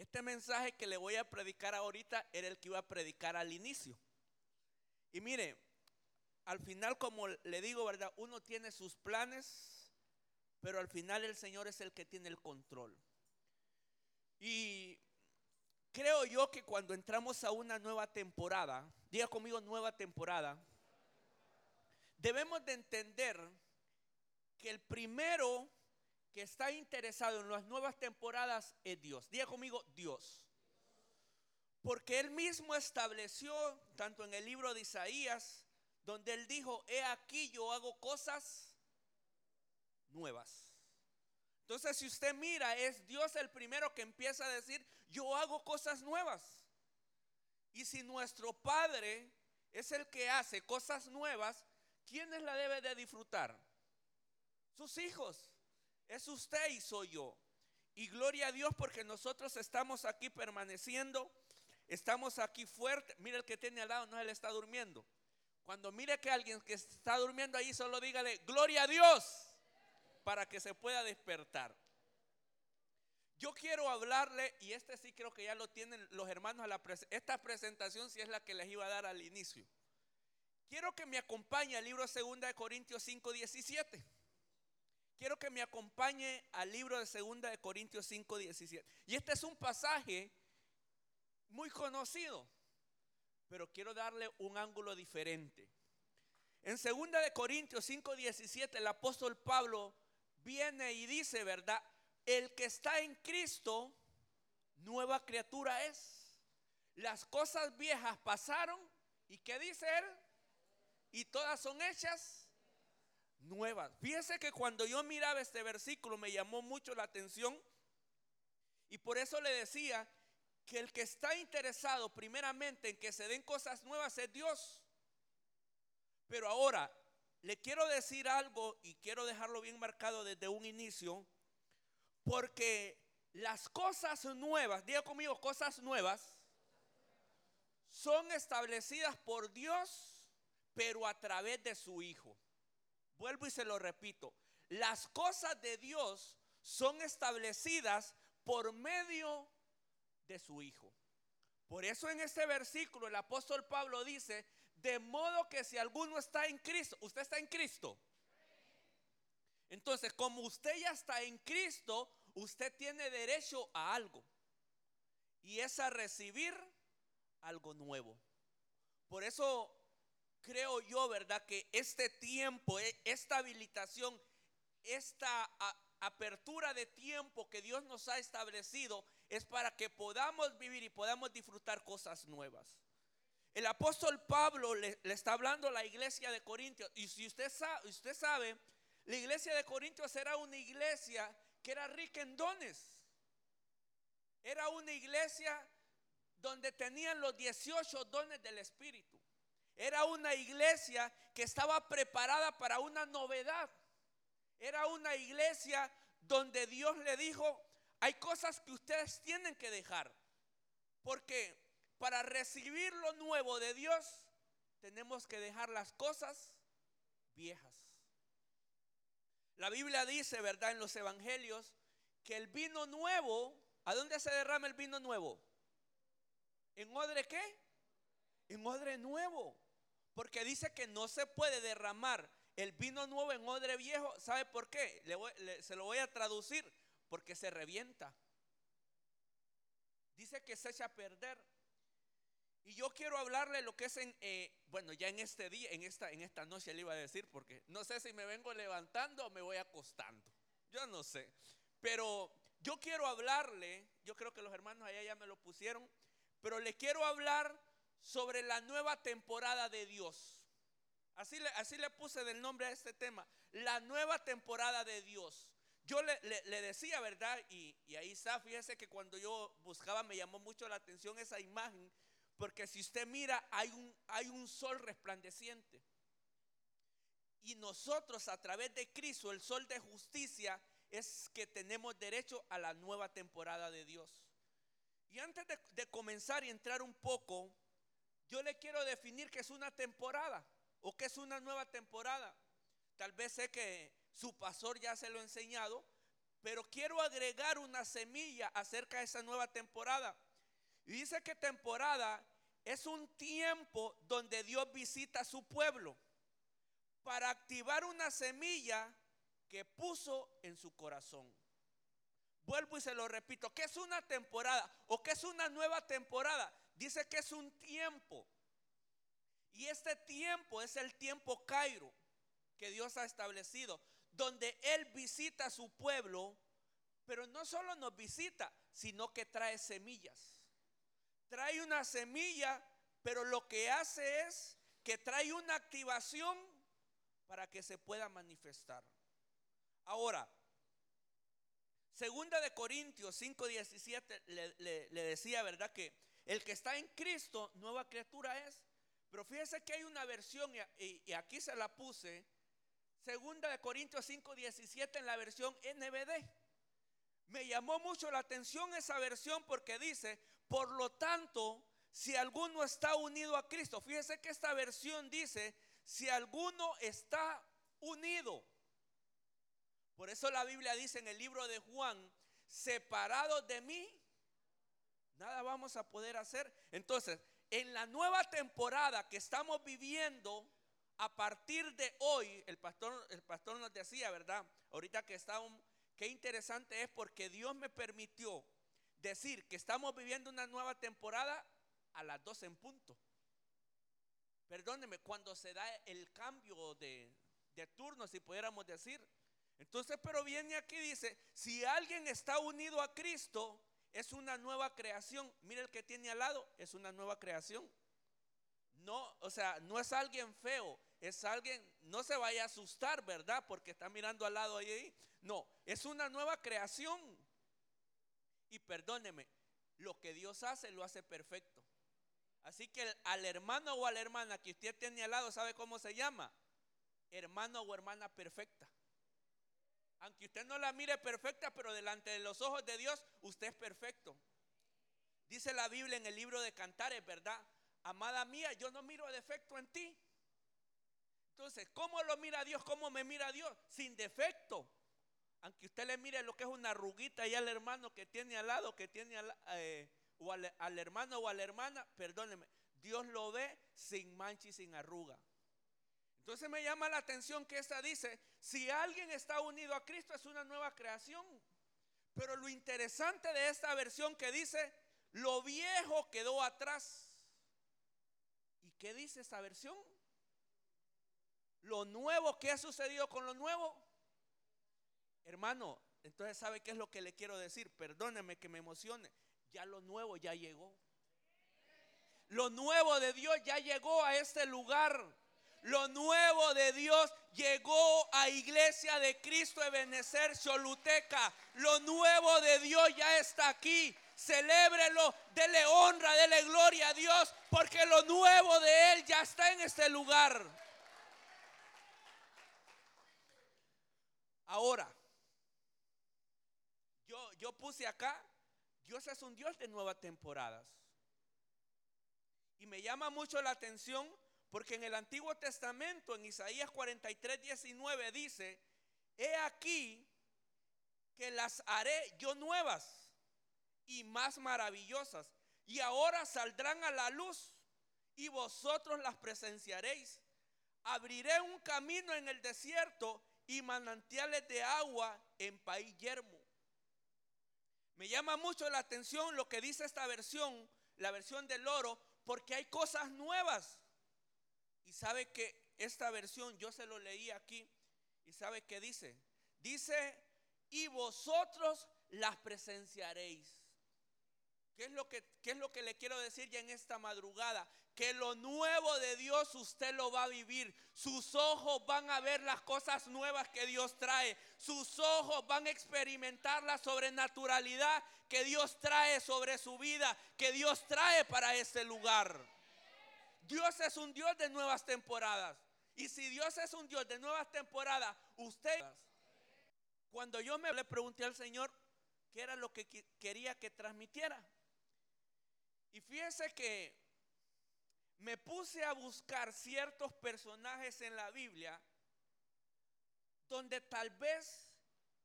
Este mensaje que le voy a predicar ahorita era el que iba a predicar al inicio. Y mire, al final, como le digo, ¿verdad? Uno tiene sus planes, pero al final el Señor es el que tiene el control. Y creo yo que cuando entramos a una nueva temporada, diga conmigo nueva temporada, debemos de entender que el primero que está interesado en las nuevas temporadas es Dios. Diga conmigo Dios. Porque Él mismo estableció, tanto en el libro de Isaías, donde Él dijo, he aquí yo hago cosas nuevas. Entonces, si usted mira, es Dios el primero que empieza a decir, yo hago cosas nuevas. Y si nuestro Padre es el que hace cosas nuevas, ¿quiénes la debe de disfrutar? Sus hijos. Es usted y soy yo. Y gloria a Dios porque nosotros estamos aquí permaneciendo, estamos aquí fuertes. Mira el que tiene al lado, no él está durmiendo. Cuando mire que alguien que está durmiendo ahí, solo dígale, gloria a Dios para que se pueda despertar. Yo quiero hablarle, y este sí creo que ya lo tienen los hermanos a la esta presentación si es la que les iba a dar al inicio. Quiero que me acompañe al libro 2 de Corintios 5, 17. Quiero que me acompañe al libro de 2 de Corintios 5, 17. Y este es un pasaje muy conocido, pero quiero darle un ángulo diferente. En 2 de Corintios 5, 17, el apóstol Pablo viene y dice, ¿verdad? El que está en Cristo, nueva criatura es. Las cosas viejas pasaron y ¿qué dice él? Y todas son hechas nuevas. Fíjese que cuando yo miraba este versículo me llamó mucho la atención y por eso le decía que el que está interesado primeramente en que se den cosas nuevas es Dios. Pero ahora, le quiero decir algo y quiero dejarlo bien marcado desde un inicio, porque las cosas nuevas, diga conmigo, cosas nuevas, son establecidas por Dios, pero a través de su Hijo. Vuelvo y se lo repito, las cosas de Dios son establecidas por medio de su Hijo. Por eso en este versículo el apóstol Pablo dice, de modo que si alguno está en Cristo, usted está en Cristo. Entonces, como usted ya está en Cristo, usted tiene derecho a algo. Y es a recibir algo nuevo. Por eso creo yo, ¿verdad? Que este tiempo, e, esta habilitación, esta apertura de tiempo que Dios nos ha establecido es para que podamos vivir y podamos disfrutar cosas nuevas. El apóstol Pablo le, está hablando a la iglesia de Corintios. Y si usted sabe, usted sabe, la iglesia de Corintios era una iglesia que era rica en dones. Era una iglesia donde tenían los 18 dones del Espíritu. Era una iglesia que estaba preparada para una novedad. Era una iglesia donde Dios le dijo, hay cosas que ustedes tienen que dejar. Porque para recibir lo nuevo de Dios, tenemos que dejar las cosas viejas. La Biblia dice, ¿verdad? En los evangelios, que el vino nuevo, ¿a dónde se derrama el vino nuevo? ¿En odre qué? En odre nuevo. Porque dice que no se puede derramar el vino nuevo en odre viejo. ¿Sabe por qué? se lo voy a traducir. Porque se revienta. Dice que se echa a perder. Y yo quiero hablarle lo que es en, eh, bueno, ya en este día, en esta, en esta noche le iba a decir, porque no sé si me vengo levantando o me voy acostando. Yo no sé. Pero yo quiero hablarle, yo creo que los hermanos allá ya me lo pusieron, pero le quiero hablar sobre la nueva temporada de Dios. Así le, así le puse del nombre a este tema, la nueva temporada de Dios. Yo le, le, decía, ¿verdad? Y, y ahí está, fíjese que cuando yo buscaba me llamó mucho la atención esa imagen porque si usted mira, hay un, hay un sol resplandeciente. Y nosotros a través de Cristo, el sol de justicia, es que tenemos derecho a la nueva temporada de Dios. Y antes de, de comenzar y entrar un poco, yo le quiero definir que es una temporada o que es una nueva temporada. Tal vez sé que su pastor ya se lo ha enseñado, Pero quiero agregar una semilla acerca de esa nueva temporada. Y dice que temporada es un tiempo donde Dios visita a su pueblo para activar una semilla que puso en su corazón. Vuelvo y se lo repito, ¿qué es una temporada o qué es una nueva temporada? Dice que es un tiempo. Y este tiempo es el tiempo Cairo que Dios ha establecido, donde Él visita a su pueblo, pero no solo nos visita, sino que trae semillas. Trae una semilla, pero lo que hace es que trae una activación para que se pueda manifestar. Ahora, segunda de Corintios 5:17 le, le decía, ¿verdad? Que el que está en Cristo, nueva criatura es. Pero fíjese que hay una versión, y, aquí se la puse, segunda de Corintios 5:17 en la versión NBD. Me llamó mucho la atención esa versión porque dice, por lo tanto, si alguno está unido a Cristo, fíjese que esta versión dice, si alguno está unido. Por eso la Biblia dice en el libro de Juan, separado de mí, nada vamos a poder hacer. Entonces, en la nueva temporada que estamos viviendo, a partir de hoy, el pastor, el pastor nos decía, ¿verdad? Ahorita que un qué interesante es porque Dios me permitió decir que estamos viviendo una nueva temporada a las 12 en punto. Perdóneme, cuando se da el cambio de, de turno, si pudiéramos decir. Entonces, pero viene aquí y dice, si alguien está unido a Cristo, es una nueva creación. Mira el que tiene al lado, es una nueva creación. No, o sea, no es alguien feo, es alguien, no se vaya a asustar, ¿verdad? Porque está mirando al lado ahí. No, es una nueva creación. Y perdóneme, lo que Dios hace lo hace perfecto. Así que al hermano o a la hermana que usted tiene al lado, ¿sabe cómo se llama? Hermano o hermana perfecta. Aunque usted no la mire perfecta, pero delante de los ojos de Dios, usted es perfecto. Dice la Biblia en el libro de Cantares, ¿verdad? Amada mía, yo no miro defecto en ti. Entonces, ¿cómo lo mira Dios? ¿Cómo me mira Dios? Sin defecto. Aunque usted le mire lo que es una arruguita y al hermano que tiene al lado, que tiene al, eh, o al, hermano o a la hermana, perdóneme, Dios lo ve sin mancha y sin arruga. Entonces me llama la atención que esta dice, si alguien está unido a Cristo es una nueva creación. Pero lo interesante de esta versión que dice, lo viejo quedó atrás. ¿Y qué dice esta versión? Lo nuevo, ¿qué ha sucedido con lo nuevo? Hermano, entonces ¿sabe qué es lo que le quiero decir? Perdóneme que me emocione ya lo nuevo ya llegó. Lo nuevo de Dios ya llegó a este lugar. Lo nuevo de Dios llegó a Iglesia de Cristo Ebenecer Choluteca. Lo nuevo de Dios ya está aquí. Celébrelo, dele honra, dele gloria a Dios, porque lo nuevo de Él ya está en este lugar. Ahora, yo, yo puse acá Dios es un Dios de nuevas temporadas. Y me llama mucho la atención porque en el Antiguo Testamento, en Isaías 43, 19, dice, he aquí que las haré yo nuevas y más maravillosas. Y ahora saldrán a la luz y vosotros las presenciaréis. Abriré un camino en el desierto y manantiales de agua en país yermo. Me llama mucho la atención lo que dice esta versión, la versión del oro, porque hay cosas nuevas. Y sabe que esta versión yo se lo leí aquí y sabe que dice, dice, y vosotros las presenciaréis. ¿Qué es, lo que, ¿Qué es lo que le quiero decir ya en esta madrugada? que lo nuevo de Dios usted lo va a vivir. Sus ojos van a ver las cosas nuevas que Dios trae. Sus ojos van a experimentar la sobrenaturalidad que Dios trae sobre su vida, que Dios trae para este lugar. Dios es un Dios de nuevas temporadas. Y si Dios es un Dios de nuevas temporadas, usted, cuando yo me le pregunté al Señor qué era lo que quería que transmitiera. Y fíjese que me puse a buscar ciertos personajes en la Biblia donde tal vez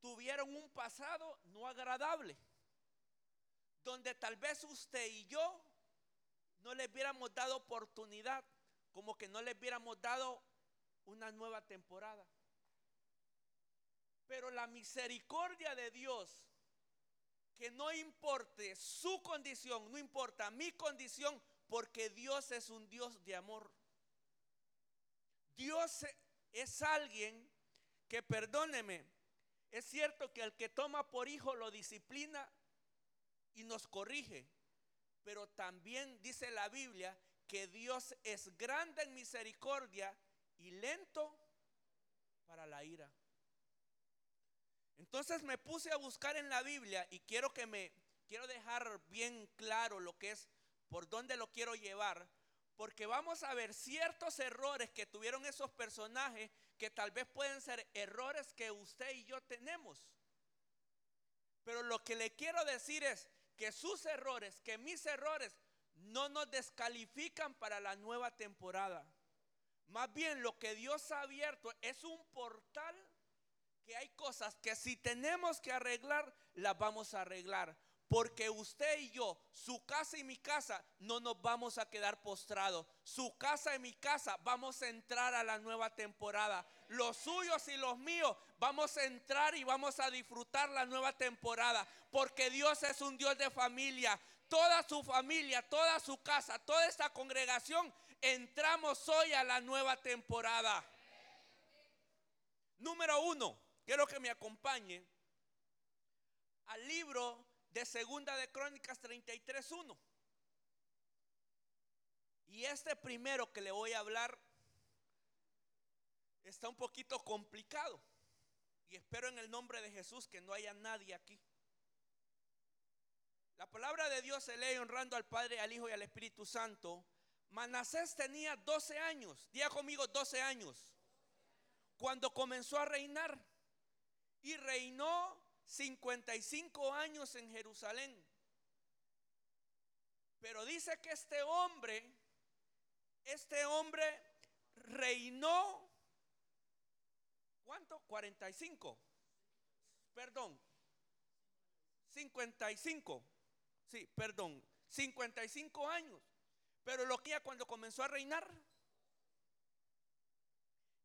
tuvieron un pasado no agradable, donde tal vez usted y yo no les hubiéramos dado oportunidad, como que no les hubiéramos dado una nueva temporada. Pero la misericordia de Dios, que no importe su condición, no importa mi condición, porque Dios es un Dios de amor. Dios es alguien que, perdóneme, es cierto que el que toma por hijo lo disciplina y nos corrige, pero también dice la Biblia que Dios es grande en misericordia y lento para la ira. Entonces me puse a buscar en la Biblia y quiero que me quiero dejar bien claro lo que es por dónde lo quiero llevar, porque vamos a ver ciertos errores que tuvieron esos personajes que tal vez pueden ser errores que usted y yo tenemos. Pero lo que le quiero decir es que sus errores, que mis errores no nos descalifican para la nueva temporada. Más bien lo que Dios ha abierto es un portal que hay cosas que si tenemos que arreglar, las vamos a arreglar. Porque usted y yo, su casa y mi casa, no nos vamos a quedar postrados. Su casa y mi casa, vamos a entrar a la nueva temporada. Los suyos y los míos, vamos a entrar y vamos a disfrutar la nueva temporada. Porque Dios es un Dios de familia. Toda su familia, toda su casa, toda esta congregación, entramos hoy a la nueva temporada. Número uno, quiero que me acompañe al libro de Segunda de Crónicas 33.1. Y este primero que le voy a hablar está un poquito complicado. Y espero en el nombre de Jesús que no haya nadie aquí. La palabra de Dios se lee honrando al Padre, al Hijo y al Espíritu Santo. Manasés tenía 12 años, día conmigo 12 años, cuando comenzó a reinar. Y reinó 55 años en Jerusalén. Pero dice que este hombre, este hombre reinó, ¿cuánto? 45. Perdón. 55. Sí, perdón. 55 años. Pero lo que cuando comenzó a reinar.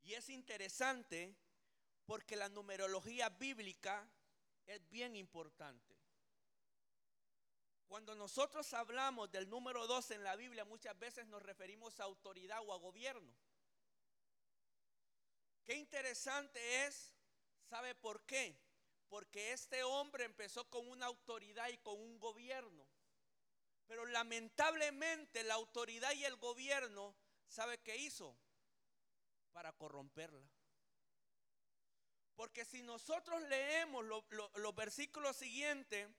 Y es interesante porque la numerología bíblica es bien importante. Cuando nosotros hablamos del número 2 en la Biblia, muchas veces nos referimos a autoridad o a gobierno. Qué interesante es, ¿sabe por qué? Porque este hombre empezó con una autoridad y con un gobierno. Pero lamentablemente la autoridad y el gobierno, ¿sabe qué hizo? Para corromperla. Porque si nosotros leemos los versículos siguientes,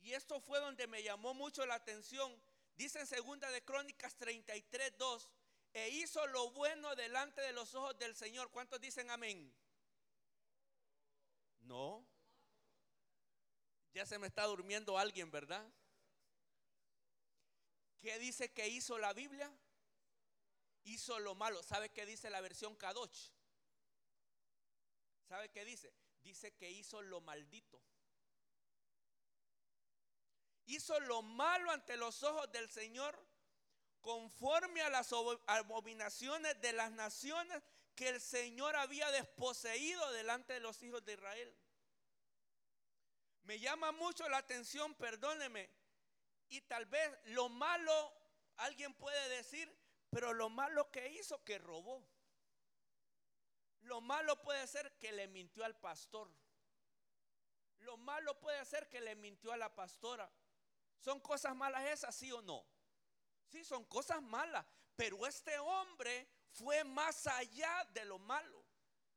y esto fue donde me llamó mucho la atención, dice en segunda de Crónicas 33, 2, e hizo lo bueno delante de los ojos del Señor. ¿Cuántos dicen amén? No. Ya se me está durmiendo alguien, ¿verdad? ¿Qué dice que hizo la Biblia? Hizo lo malo. ¿Sabe qué dice la versión Kadosh? ¿Sabe qué dice? Dice que hizo lo maldito. Hizo lo malo ante los ojos del Señor conforme a las abominaciones de las naciones que el Señor había desposeído delante de los hijos de Israel. Me llama mucho la atención, perdóneme, y tal vez lo malo, alguien puede decir, pero lo malo que hizo, que robó. Lo malo puede ser que le mintió al pastor. Lo malo puede ser que le mintió a la pastora. ¿Son cosas malas esas, sí o no? Sí, son cosas malas. Pero este hombre fue más allá de lo malo.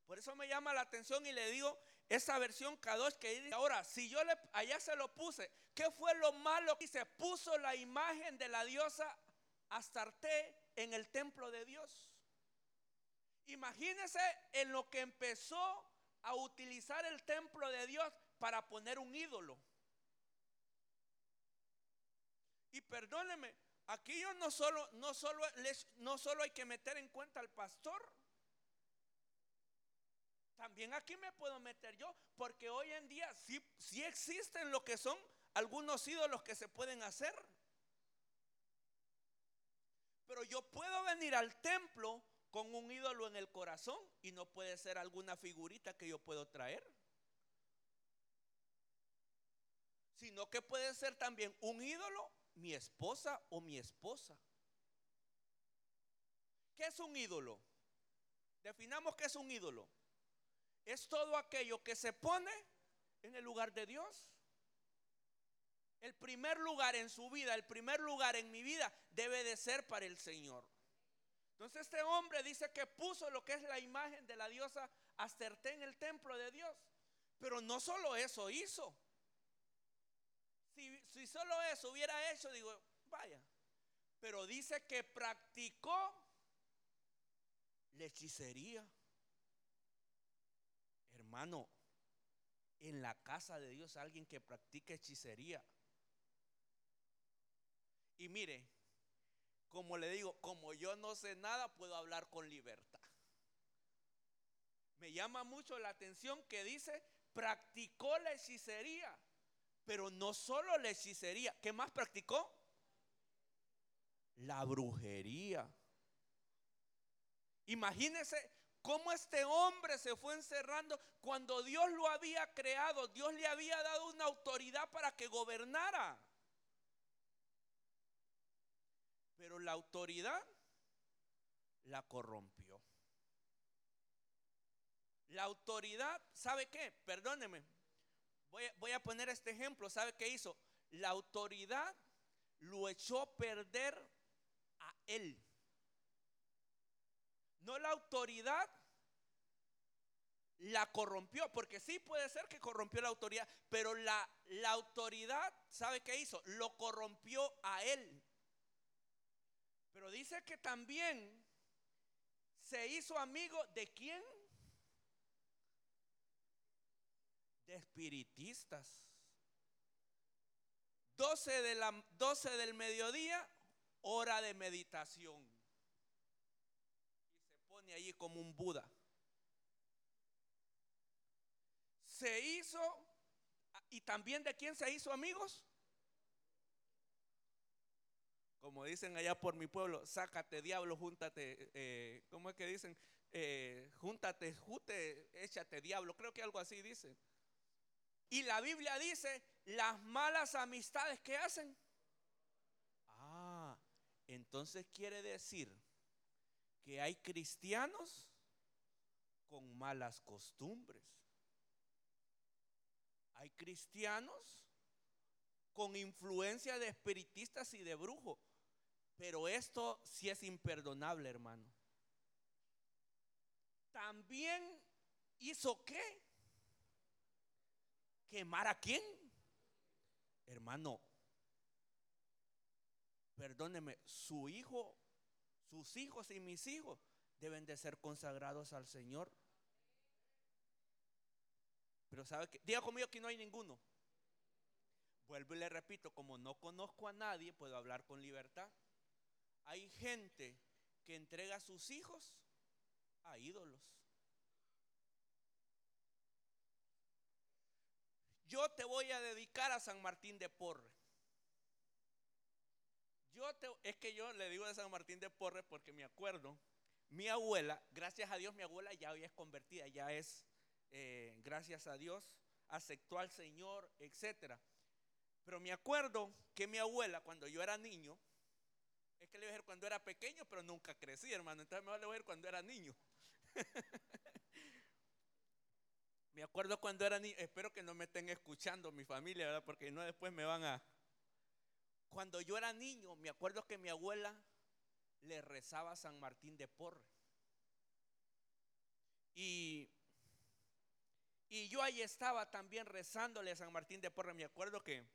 Por eso me llama la atención y le digo esa versión K2 que dice, ahora, si yo le, allá se lo puse, ¿qué fue lo malo? Y se puso la imagen de la diosa Astarte en el templo de Dios. Imagínese en lo que empezó a utilizar el templo de Dios para poner un ídolo. Y perdóneme, aquí yo no solo, no solo, no solo hay que meter en cuenta al pastor. También aquí me puedo meter yo, porque hoy en día sí, sí existen lo que son algunos ídolos que se pueden hacer. Pero yo puedo venir al templo con un ídolo en el corazón y no puede ser alguna figurita que yo puedo traer. Sino que puede ser también un ídolo, mi esposa o mi esposa. ¿Qué es un ídolo? Definamos qué es un ídolo. Es todo aquello que se pone en el lugar de Dios. El primer lugar en su vida, el primer lugar en mi vida debe de ser para el Señor. Entonces este hombre dice que puso lo que es la imagen de la diosa Asterté en el templo de Dios. Pero no solo eso hizo. Si, solo eso hubiera hecho, digo, vaya. Pero dice que practicó la hechicería. Hermano, en la casa de Dios alguien que practique hechicería. Y mire, como le digo, como yo no sé nada, puedo hablar con libertad. Me llama mucho la atención que dice, practicó la hechicería, pero no solo la hechicería, ¿qué más practicó? La brujería. Imagínese cómo este hombre se fue encerrando cuando Dios lo había creado, Dios le había dado una autoridad para que gobernara. Pero la autoridad la corrompió. La autoridad, ¿sabe qué? Perdóneme. Voy a, voy a poner este ejemplo. ¿Sabe qué hizo? La autoridad lo echó a perder a él. No la autoridad la corrompió, porque sí puede ser que corrompió la autoridad, pero la, la autoridad, ¿sabe qué hizo? Lo corrompió a él. Pero dice que también se hizo amigo de quién? De espiritistas. 12, de la, 12 del mediodía, hora de meditación. Y se pone allí como un Buda. Se hizo, ¿y también de quién se hizo amigos? como dicen allá por mi pueblo, sácate diablo, júntate, eh, ¿cómo es que dicen? Eh, júntate, jute, échate diablo, creo que algo así dice. Y la Biblia dice, las malas amistades que hacen. Ah, entonces quiere decir que hay cristianos con malas costumbres. Hay cristianos con influencia de espiritistas y de brujos. Pero esto sí es imperdonable, hermano. También hizo qué? ¿Quemar a quién? Hermano, perdóneme, su hijo, sus hijos y mis hijos deben de ser consagrados al Señor. Pero sabe que, diga conmigo que no hay ninguno. Vuelvo y le repito, como no conozco a nadie, puedo hablar con libertad. Hay gente que entrega a sus hijos a ídolos. Yo te voy a dedicar a San Martín de Porre. Yo te, es que yo le digo de San Martín de Porre porque me acuerdo, mi abuela, gracias a Dios, mi abuela ya hoy es convertida, ya es, eh, gracias a Dios, aceptó al Señor, etc. Pero me acuerdo que mi abuela, cuando yo era niño, es que le voy a decir cuando era pequeño, pero nunca crecí, hermano. Entonces me voy a ver cuando era niño. me acuerdo cuando era niño. Espero que no me estén escuchando mi familia, ¿verdad? Porque no después me van a. Cuando yo era niño, me acuerdo que mi abuela le rezaba a San Martín de Porre. Y, y yo ahí estaba también rezándole a San Martín de Porre. Me acuerdo que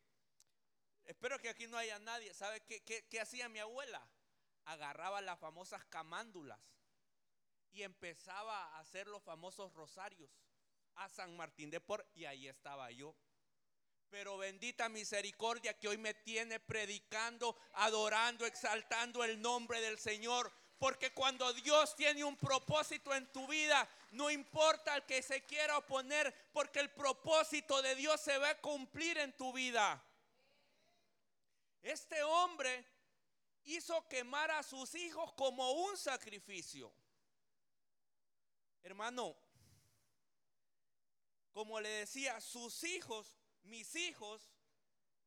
Espero que aquí no haya nadie. ¿Sabe qué, hacía mi abuela? Agarraba las famosas camándulas y empezaba a hacer los famosos rosarios a San Martín de Por y ahí estaba yo. Pero bendita misericordia que hoy me tiene predicando, adorando, exaltando el nombre del Señor, Porque cuando Dios tiene un propósito en tu vida, no importa el que se quiera oponer, porque el propósito de Dios se va a cumplir en tu vida. Este hombre hizo quemar a sus hijos como un sacrificio. Hermano, como le decía, sus hijos, mis hijos,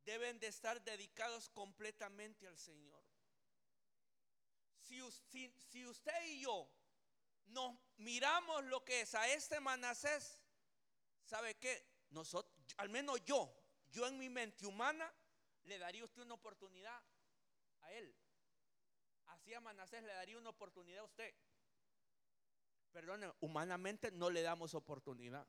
deben de estar dedicados completamente al Señor. Si, usted y yo nos miramos lo que es a este Manasés, ¿sabe qué? Nosotros, al menos yo, yo en mi mente humana, le daría usted una oportunidad a él. Así a Manasés le daría una oportunidad a usted. Perdone, humanamente no le damos oportunidad.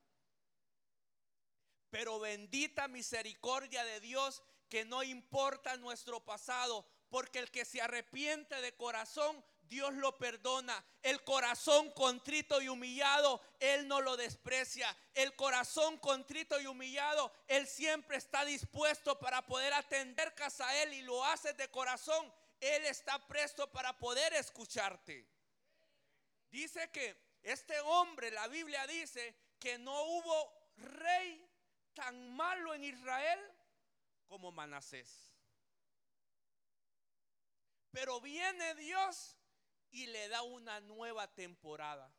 Pero bendita misericordia de Dios que no importa nuestro pasado, porque el que se arrepiente de corazón, Dios lo perdona. El corazón contrito y humillado, Él no lo desprecia. El corazón contrito y humillado, Él siempre está dispuesto para poder atender casa a Él y lo hace de corazón. Él está presto para poder escucharte. Dice que este hombre, la Biblia dice que no hubo rey tan malo en Israel como Manasés. Pero viene Dios y le da una nueva temporada.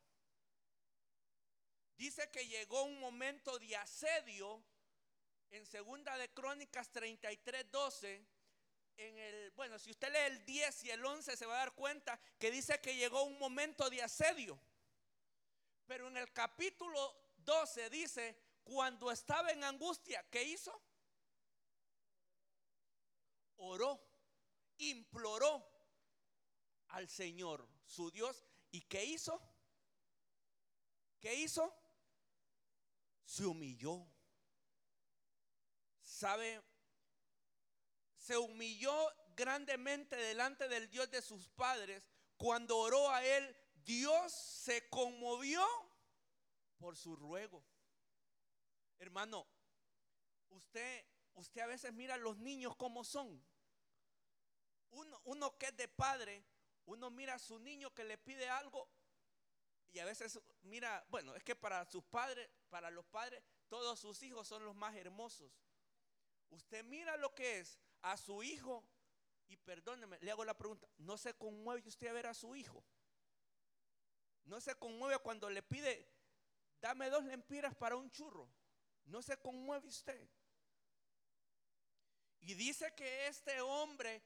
Dice que llegó un momento de asedio en segunda de Crónicas 33, 12. En el, bueno, si usted lee el 10 y el 11 se va a dar cuenta que dice que llegó un momento de asedio. Pero en el capítulo 12 dice, cuando estaba en angustia, ¿qué hizo? Oró, imploró al Señor, su Dios. ¿Y qué hizo? ¿Qué hizo? Se humilló. ¿Sabe? Se humilló grandemente delante del Dios de sus padres. Cuando oró a él, Dios se conmovió por su ruego. Hermano, usted, usted a veces mira a los niños como son. Uno, uno que es de padre, uno mira a su niño que le pide algo y a veces mira, bueno, es que para sus padres, para los padres, todos sus hijos son los más hermosos. Usted mira lo que es a su hijo y perdóneme, le hago la pregunta, ¿no se conmueve usted a ver a su hijo? ¿No se conmueve cuando le pide, dame dos lempiras para un churro? ¿No se conmueve usted? Y dice que este hombre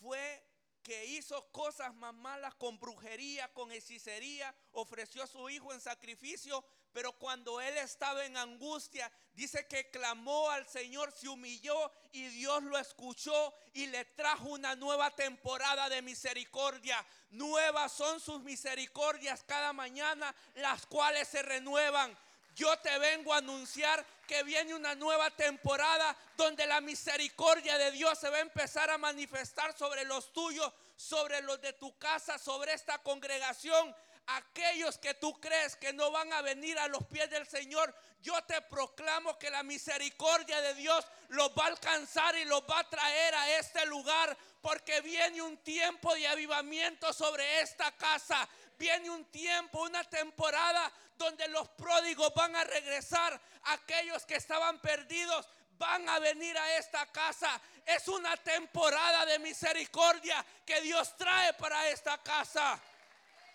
fue que hizo cosas más malas con brujería, con hechicería, ofreció a su hijo en sacrificio, pero cuando él estaba en angustia, dice que clamó al Señor, se humilló y Dios lo escuchó y le trajo una nueva temporada de misericordia. Nuevas son sus misericordias cada mañana, las cuales se renuevan. Yo te vengo a anunciar que viene una nueva temporada donde la misericordia de Dios se va a empezar a manifestar sobre los tuyos, sobre los de tu casa, sobre esta congregación. Aquellos que tú crees que no van a venir a los pies del Señor, yo te proclamo que la misericordia de Dios los va a alcanzar y los va a traer a este lugar, porque viene un tiempo de avivamiento sobre esta casa. Viene un tiempo, una temporada donde los pródigos van a regresar, aquellos que estaban perdidos van a venir a esta casa. Es una temporada de misericordia que Dios trae para esta casa.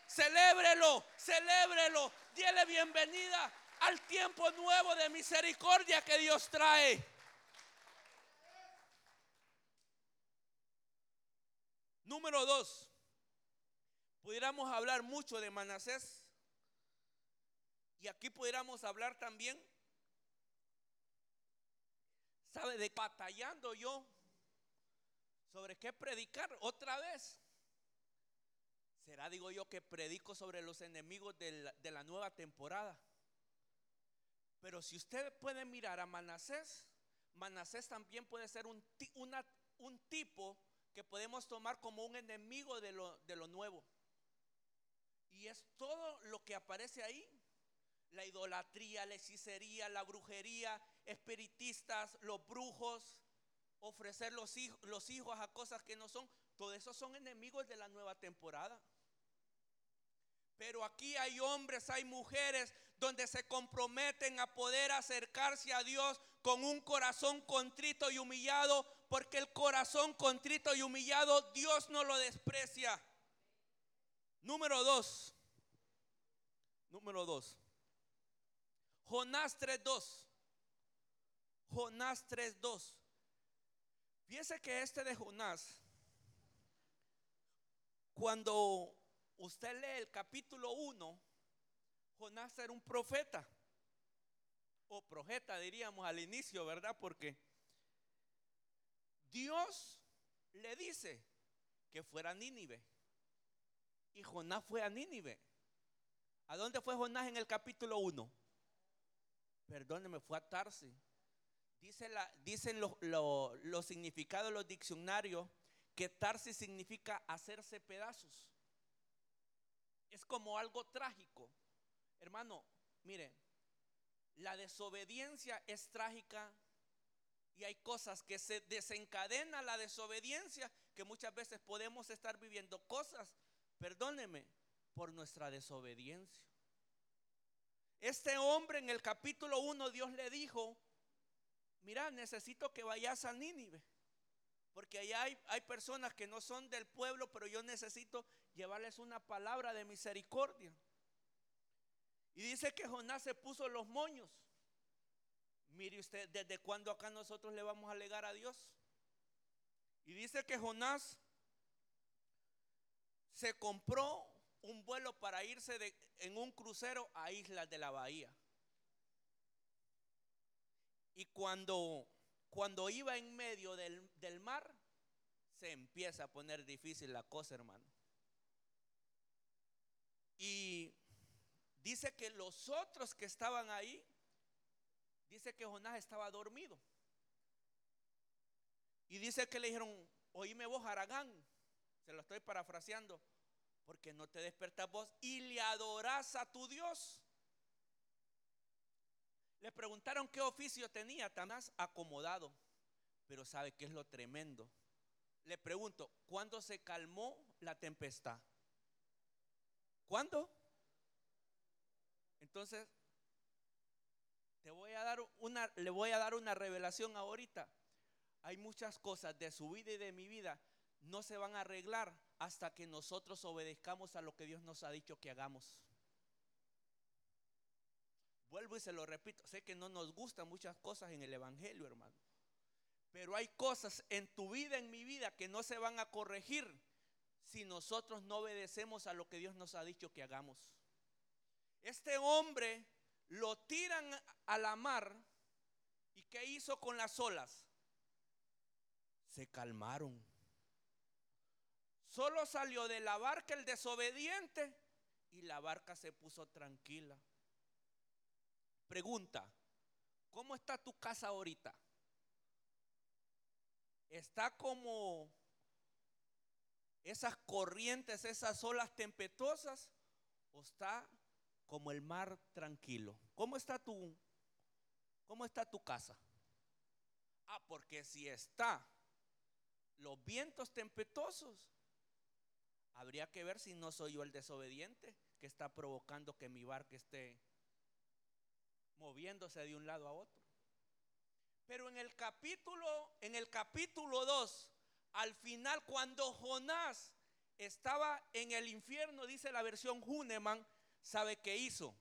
Celébrelo, celébrelo. Dile bienvenida al tiempo nuevo de misericordia que Dios trae. Número dos, pudiéramos hablar mucho de Manasés y aquí pudiéramos hablar también, ¿sabe? De batallando yo sobre qué predicar otra vez. Será, digo yo, que predico sobre los enemigos de la, nueva temporada. Pero si usted puede mirar a Manasés, Manasés también puede ser un, un tipo que podemos tomar como un enemigo de lo nuevo. Y es todo lo que aparece ahí la idolatría, la hechicería, la brujería, espiritistas, los brujos, ofrecer los hijos, los hijos a cosas que no son, todos esos son enemigos de la nueva temporada. Pero aquí hay hombres, hay mujeres donde se comprometen a poder acercarse a Dios con un corazón contrito y humillado, porque el corazón contrito y humillado Dios no lo desprecia. Número dos. Número dos. Jonás 3.2. Jonás 3.2. Fíjese que este de Jonás, cuando usted lee el capítulo 1, Jonás era un profeta. O profeta diríamos al inicio, ¿verdad? Porque Dios le dice que fuera Nínive. Y Jonás fue a Nínive. ¿A dónde fue Jonás en el capítulo 1? Perdóneme, fue a Tarsi. Dicen los, significados los diccionarios que Tarsi significa hacerse pedazos. Es como algo trágico. Hermano, mire, la desobediencia es trágica y hay cosas que se desencadena la desobediencia que muchas veces podemos estar viviendo cosas, perdóneme, por nuestra desobediencia. Este hombre en el capítulo 1 Dios le dijo, mira, necesito que vayas a Nínive. Porque allá hay, hay, personas que no son del pueblo, pero yo necesito llevarles una palabra de misericordia. Y dice que Jonás se puso los moños. Mire usted, ¿desde cuándo acá nosotros le vamos a alegar a Dios? Y dice que Jonás se compró un vuelo para irse en un crucero a islas de la bahía. Y cuando, cuando iba en medio del, del mar, se empieza a poner difícil la cosa, hermano. Y dice que los otros que estaban ahí, dice que Jonás estaba dormido. Y dice que le dijeron, oíme vos, Aragán, se lo estoy parafraseando, porque no te despertas vos y le adorás a tu Dios. Le preguntaron qué oficio tenía, tan más acomodado. Pero ¿sabe qué es lo tremendo? Le pregunto, ¿cuándo se calmó la tempestad? ¿Cuándo? Entonces, te voy a dar una, le voy a dar una revelación ahorita. Hay muchas cosas de su vida y de mi vida no se van a arreglar hasta que nosotros obedezcamos a lo que Dios nos ha dicho que hagamos. Vuelvo y se lo repito, sé que no nos gustan muchas cosas en el Evangelio, hermano. Pero hay cosas en tu vida, en mi vida, que no se van a corregir si nosotros no obedecemos a lo que Dios nos ha dicho que hagamos. Este hombre lo tiran a la mar y ¿qué hizo con las olas? Se calmaron. Solo salió de la barca el desobediente y la barca se puso tranquila. Pregunta, ¿cómo está tu casa ahorita? ¿Está como esas corrientes, esas olas tempestuosas? ¿O está como el mar tranquilo? ¿Cómo está tu, cómo está tu casa? Ah, porque si está los vientos tempestuosos, habría que ver si no soy yo el desobediente que está provocando que mi barca esté moviéndose de un lado a otro. Pero en el capítulo, en el capítulo 2, al final, cuando Jonás estaba en el infierno, dice la versión Huneman, ¿sabe qué hizo?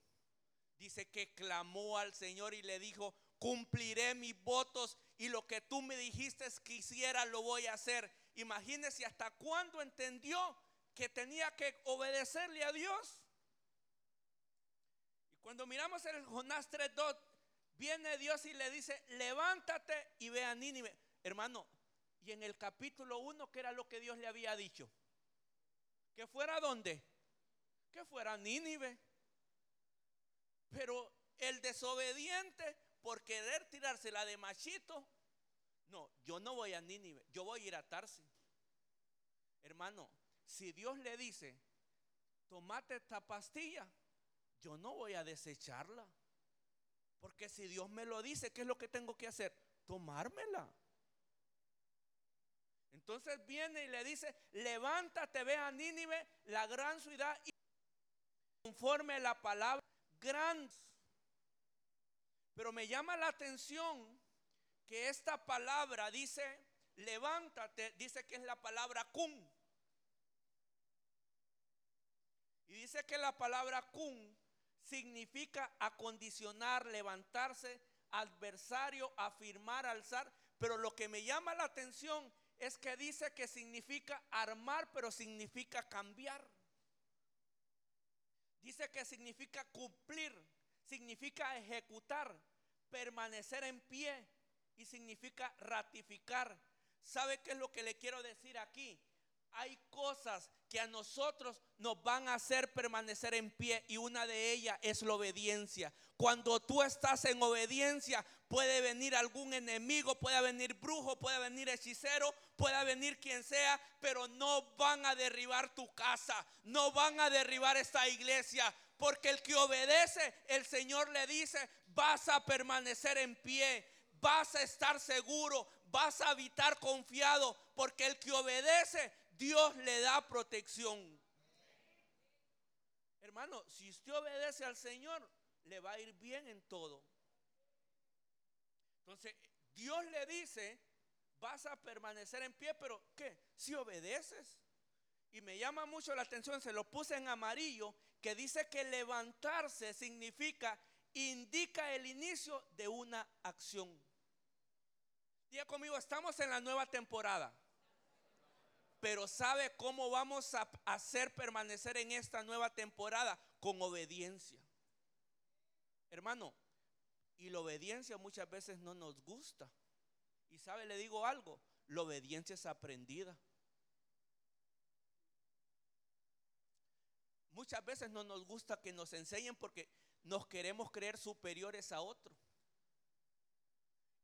Dice que clamó al Señor y le dijo, cumpliré mis votos y lo que tú me dijiste que hiciera lo voy a hacer. Imagínese hasta cuándo entendió que tenía que obedecerle a Dios. Cuando miramos el Jonás 3.2, viene Dios y le dice, levántate y ve a Nínive. Hermano, y en el capítulo 1, ¿qué era lo que Dios le había dicho? Que fuera dónde? Que fuera a Nínive. Pero el desobediente, por querer tirársela de machito, no, yo no voy a Nínive, yo voy a ir a Tarsi. Hermano, si Dios le dice, tomate esta pastilla, yo no voy a desecharla. Porque si Dios me lo dice, ¿qué es lo que tengo que hacer? Tomármela. Entonces viene y le dice, levántate, ve a Nínive, la gran ciudad. conforme a la palabra grandes. Pero me llama la atención que esta palabra dice, levántate, dice que es la palabra kun. Y dice que la palabra kun significa acondicionar, levantarse, adversario, afirmar, alzar. Pero lo que me llama la atención es que dice que significa armar, pero significa cambiar. Dice que significa cumplir, significa ejecutar, permanecer en pie y significa ratificar. ¿Sabe qué es lo que le quiero decir aquí? Hay cosas que a nosotros nos van a hacer permanecer en pie y una de ellas es la obediencia. Cuando tú estás en obediencia, puede venir algún enemigo, puede venir brujo, puede venir hechicero, puede venir quien sea, pero no van a derribar tu casa, no van a derribar esta iglesia, porque el que obedece, el Señor le dice, vas a permanecer en pie, vas a estar seguro, vas a habitar confiado, porque el que obedece, Dios le da protección. Hermano, si usted obedece al Señor, le va a ir bien en todo. Entonces, Dios le dice, vas a permanecer en pie, pero ¿qué? Si obedeces. Y me llama mucho la atención, se lo puse en amarillo, que dice que levantarse significa, indica el inicio de una acción. Diga conmigo, estamos en la nueva temporada. Pero ¿sabe cómo vamos a hacer permanecer en esta nueva temporada? Con obediencia. Hermano, y la obediencia muchas veces no nos gusta. Y sabe, le digo algo, la obediencia es aprendida. Muchas veces no nos gusta que nos enseñen porque nos queremos creer superiores a otro.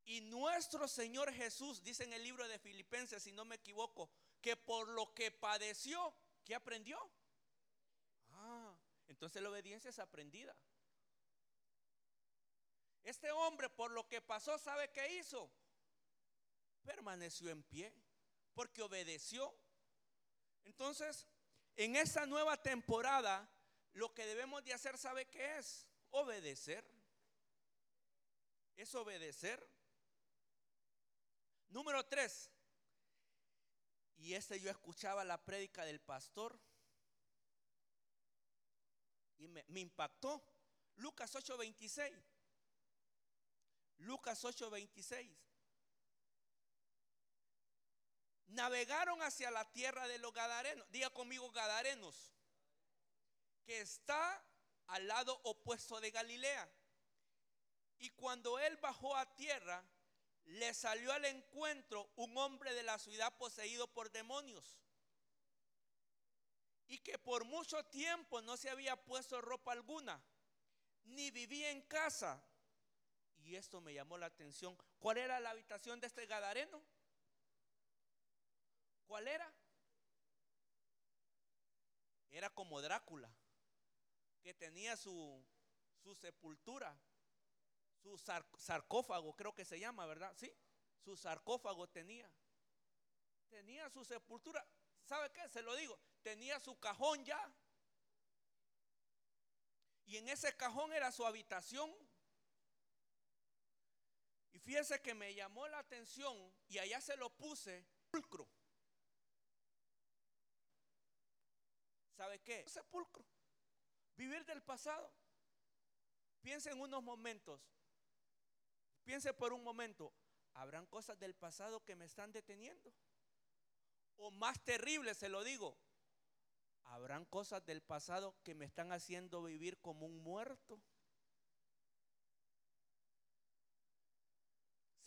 Y nuestro Señor Jesús, dice en el libro de Filipenses, si no me equivoco, que por lo que padeció, ¿qué aprendió? Ah, entonces la obediencia es aprendida. Este hombre por lo que pasó, ¿sabe qué hizo? Permaneció en pie, porque obedeció. Entonces, en esta nueva temporada, lo que debemos de hacer, ¿sabe qué es? Obedecer. Es obedecer. Número tres. Y este yo escuchaba la prédica del pastor y me, me impactó. Lucas 8:26. Lucas 8:26. Navegaron hacia la tierra de los Gadarenos. Diga conmigo Gadarenos. Que está al lado opuesto de Galilea. Y cuando él bajó a tierra, le salió al encuentro un hombre de la ciudad poseído por demonios. Y que por mucho tiempo no se había puesto ropa alguna, ni vivía en casa, y esto me llamó la atención. ¿Cuál era la habitación de este Gadareno? ¿Cuál era? Era como Drácula, que tenía su, su sepultura, su sarcófago, creo que se llama, ¿verdad? Sí, su sarcófago tenía. Tenía su sepultura. ¿Sabe qué? Se lo digo. Tenía su cajón ya. Y en ese cajón era su habitación. Y fíjese que me llamó la atención y allá se lo puse sepulcro. ¿Sabe qué? Sepulcro. Vivir del pasado. Piense en unos momentos. Piense por un momento. ¿Habrán cosas del pasado que me están deteniendo? O más terrible, se lo digo. ¿Habrán cosas del pasado que me están haciendo vivir como un muerto?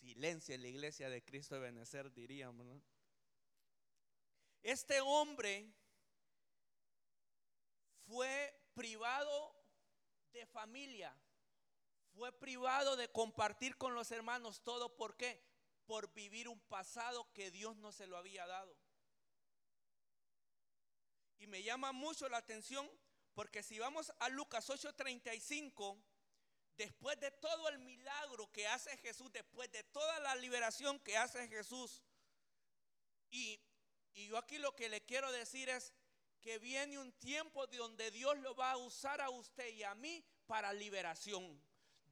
silencio en la iglesia de Cristo de Benecer, diríamos. Este hombre fue privado de familia, fue privado de compartir con los hermanos todo. ¿Por qué? Por vivir un pasado que Dios no se lo había dado. Y me llama mucho la atención porque si vamos a Lucas 8:35, después de todo el milagro que hace Jesús, después de toda la liberación que hace Jesús, y, yo aquí lo que le quiero decir es que viene un tiempo donde Dios lo va a usar a usted y a mí para liberación.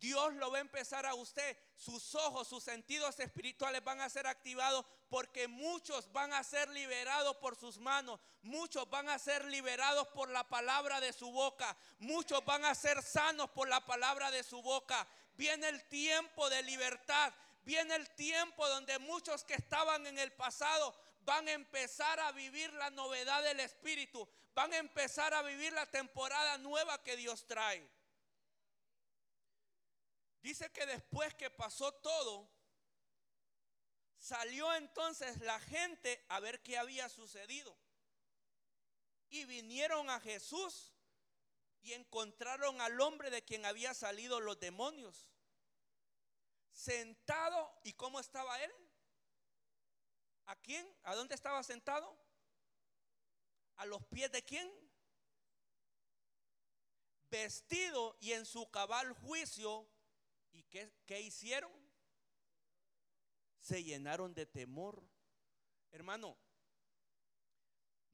Dios lo va a empezar a usted. Sus ojos, sus sentidos espirituales van a ser activados porque muchos van a ser liberados por sus manos. Muchos van a ser liberados por la palabra de su boca. Muchos van a ser sanos por la palabra de su boca. Viene el tiempo de libertad. Viene el tiempo donde muchos que estaban en el pasado van a empezar a vivir la novedad del Espíritu. Van a empezar a vivir la temporada nueva que Dios trae. Dice que después que pasó todo, salió entonces la gente a ver qué había sucedido. Y vinieron a Jesús y encontraron al hombre de quien había salido los demonios. Sentado, ¿y cómo estaba él? ¿A quién? ¿A dónde estaba sentado? ¿A los pies de quién? Vestido y en su cabal juicio ¿Y qué, hicieron? Se llenaron de temor. Hermano,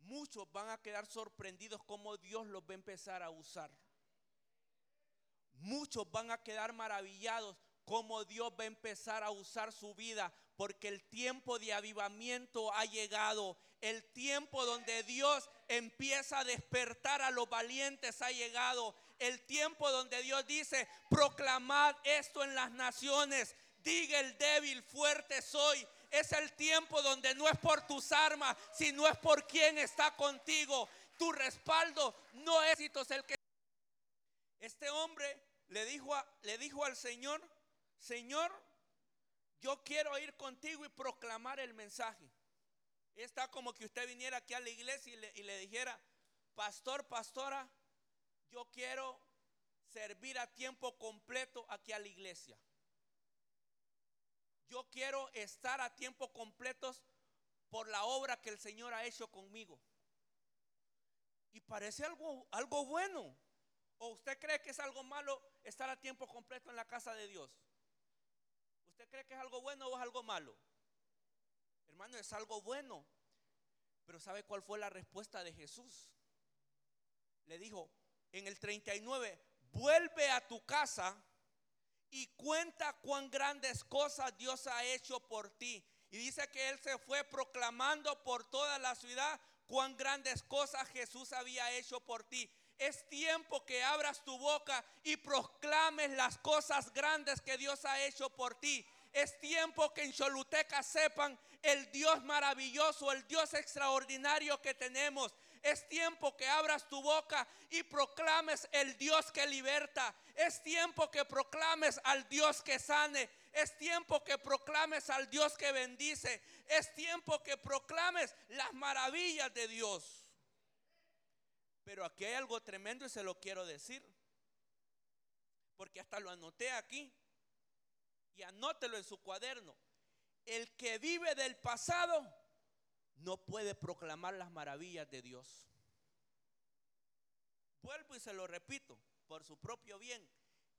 muchos van a quedar sorprendidos cómo Dios los va a empezar a usar. Muchos van a quedar maravillados cómo Dios va a empezar a usar su vida, porque el tiempo de avivamiento ha llegado. El tiempo donde Dios empieza a despertar a los valientes ha llegado el tiempo donde Dios dice, proclamad esto en las naciones, diga el débil, fuerte soy. Es el tiempo donde no es por tus armas, sino es por quien está contigo. Tu respaldo no es el que... Este hombre le dijo, le dijo al Señor, Señor, yo quiero ir contigo y proclamar el mensaje. Está como que usted viniera aquí a la iglesia y le, y le dijera, pastor, pastora, yo quiero servir a tiempo completo aquí a la iglesia. Yo quiero estar a tiempo completo por la obra que el Señor ha hecho conmigo. Y parece algo, algo bueno. ¿O usted cree que es algo malo estar a tiempo completo en la casa de Dios? ¿Usted cree que es algo bueno o es algo malo? Hermano, es algo bueno. Pero ¿sabe cuál fue la respuesta de Jesús? Le dijo, en el 39, vuelve a tu casa y cuenta cuán grandes cosas Dios ha hecho por ti. Y dice que él se fue proclamando por toda la ciudad cuán grandes cosas Jesús había hecho por ti. Es tiempo que abras tu boca y proclames las cosas grandes que Dios ha hecho por ti. Es tiempo que en Choluteca sepan el Dios maravilloso, el Dios extraordinario que tenemos. Es tiempo que abras tu boca y proclames el Dios que liberta. Es tiempo que proclames al Dios que sane. Es tiempo que proclames al Dios que bendice. Es tiempo que proclames las maravillas de Dios. Pero aquí hay algo tremendo y se lo quiero decir. Porque hasta lo anoté aquí. Y anótelo en su cuaderno. El que vive del pasado no puede proclamar las maravillas de Dios. Vuelvo y se lo repito, por su propio bien.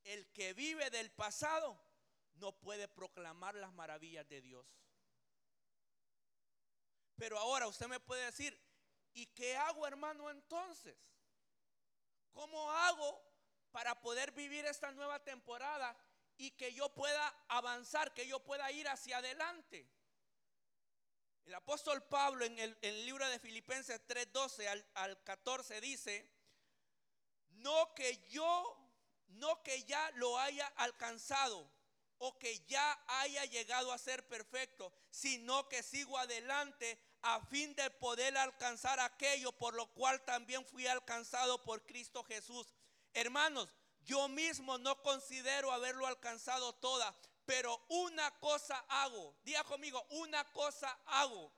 El que vive del pasado no puede proclamar las maravillas de Dios. Pero ahora usted me puede decir, ¿y qué hago hermano entonces? ¿Cómo hago para poder vivir esta nueva temporada y que yo pueda avanzar, que yo pueda ir hacia adelante? El apóstol Pablo en el, libro de Filipenses 3:12 al, al 14 dice, no que yo, no que ya lo haya alcanzado o que ya haya llegado a ser perfecto, sino que sigo adelante a fin de poder alcanzar aquello por lo cual también fui alcanzado por Cristo Jesús. Hermanos, yo mismo no considero haberlo alcanzado toda, pero una cosa hago, diga conmigo, una cosa hago,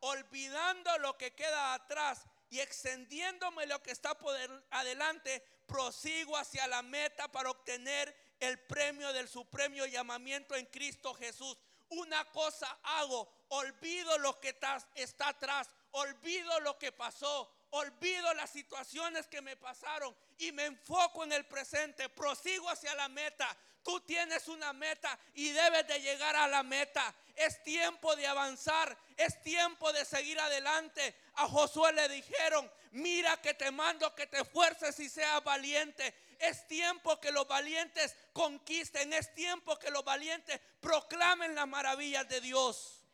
olvidando lo que queda atrás y extendiéndome lo que está por adelante, prosigo hacia la meta para obtener el premio del supremo llamamiento en Cristo Jesús. Una cosa hago, olvido lo que está atrás, olvido lo que pasó, olvido las situaciones que me pasaron y me enfoco en el presente, prosigo hacia la meta. Tú tienes una meta y debes de llegar a la meta. Es tiempo de avanzar, es tiempo de seguir adelante. A Josué le dijeron, mira que te mando que te esfuerces y seas valiente. Es tiempo que los valientes conquisten, es tiempo que los valientes proclamen las maravillas de Dios.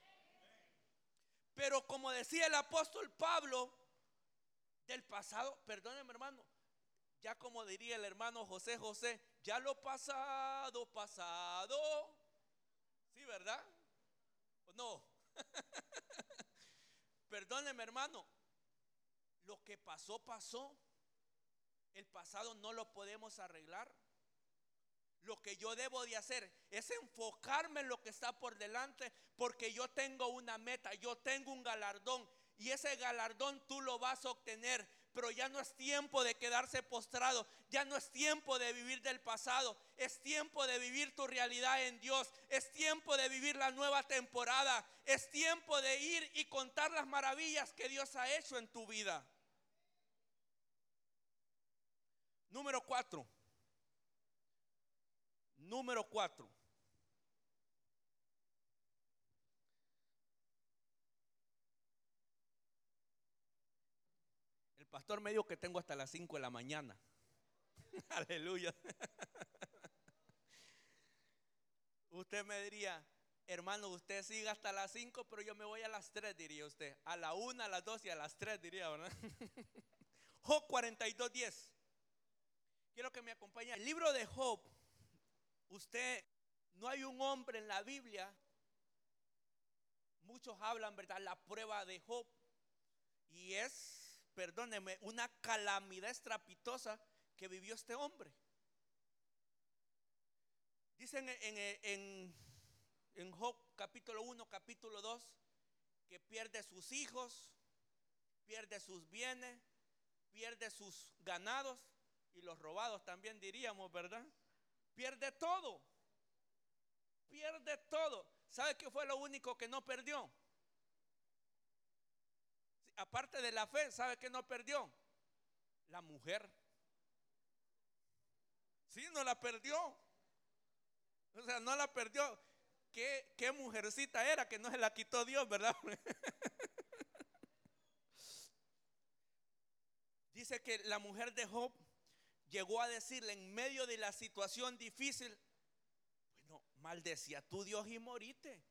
Pero como decía el apóstol Pablo, del pasado, perdónenme hermano, ya como diría el hermano José José, ya lo pasado, pasado. ¿Sí, verdad? ¿O no? Perdóneme, hermano. Lo que pasó, pasó. El pasado no lo podemos arreglar. Lo que yo debo de hacer es enfocarme en lo que está por delante porque yo tengo una meta, yo tengo un galardón y ese galardón tú lo vas a obtener pero ya no es tiempo de quedarse postrado, ya no es tiempo de vivir del pasado, es tiempo de vivir tu realidad en Dios, es tiempo de vivir la nueva temporada, es tiempo de ir y contar las maravillas que Dios ha hecho en tu vida. Número cuatro. Número cuatro. Pastor me dijo que tengo hasta las 5 de la mañana. Aleluya. usted me diría, hermano, usted siga hasta las 5, pero yo me voy a las 3, diría usted. A la 1, a las 2 y a las 3, diría, ¿verdad? Job 42, 10. Quiero que me acompañe. El libro de Job, usted, no hay un hombre en la Biblia, muchos hablan, ¿verdad? La prueba de Job. Y es perdóneme, una calamidad estrapitosa que vivió este hombre. Dicen en, en, Job capítulo 1, capítulo 2, que pierde sus hijos, pierde sus bienes, pierde sus ganados y los robados también diríamos, ¿verdad? Pierde todo. Pierde todo. ¿Sabe qué fue lo único que no perdió? Aparte de la fe, ¿sabe qué no perdió? La mujer. Sí, no la perdió. O sea, no la perdió. ¿Qué, qué mujercita era que no se la quitó Dios, verdad? Dice que la mujer de Job llegó a decirle en medio de la situación difícil, bueno, maldecía tu Dios y morite.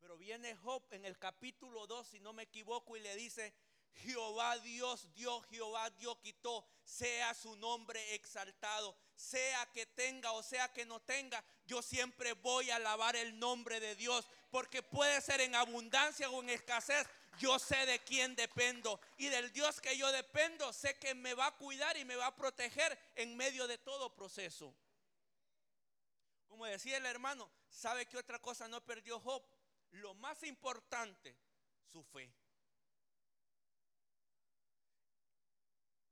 Pero viene Job en el capítulo 2, si no me equivoco, y le dice, Jehová Dios dio, Jehová Dios quitó, sea su nombre exaltado, sea que tenga o sea que no tenga, yo siempre voy a alabar el nombre de Dios, porque puede ser en abundancia o en escasez, yo sé de quién dependo y del Dios que yo dependo, sé que me va a cuidar y me va a proteger en medio de todo proceso. Como decía el hermano, ¿sabe qué otra cosa no perdió Job? Lo más importante, su fe.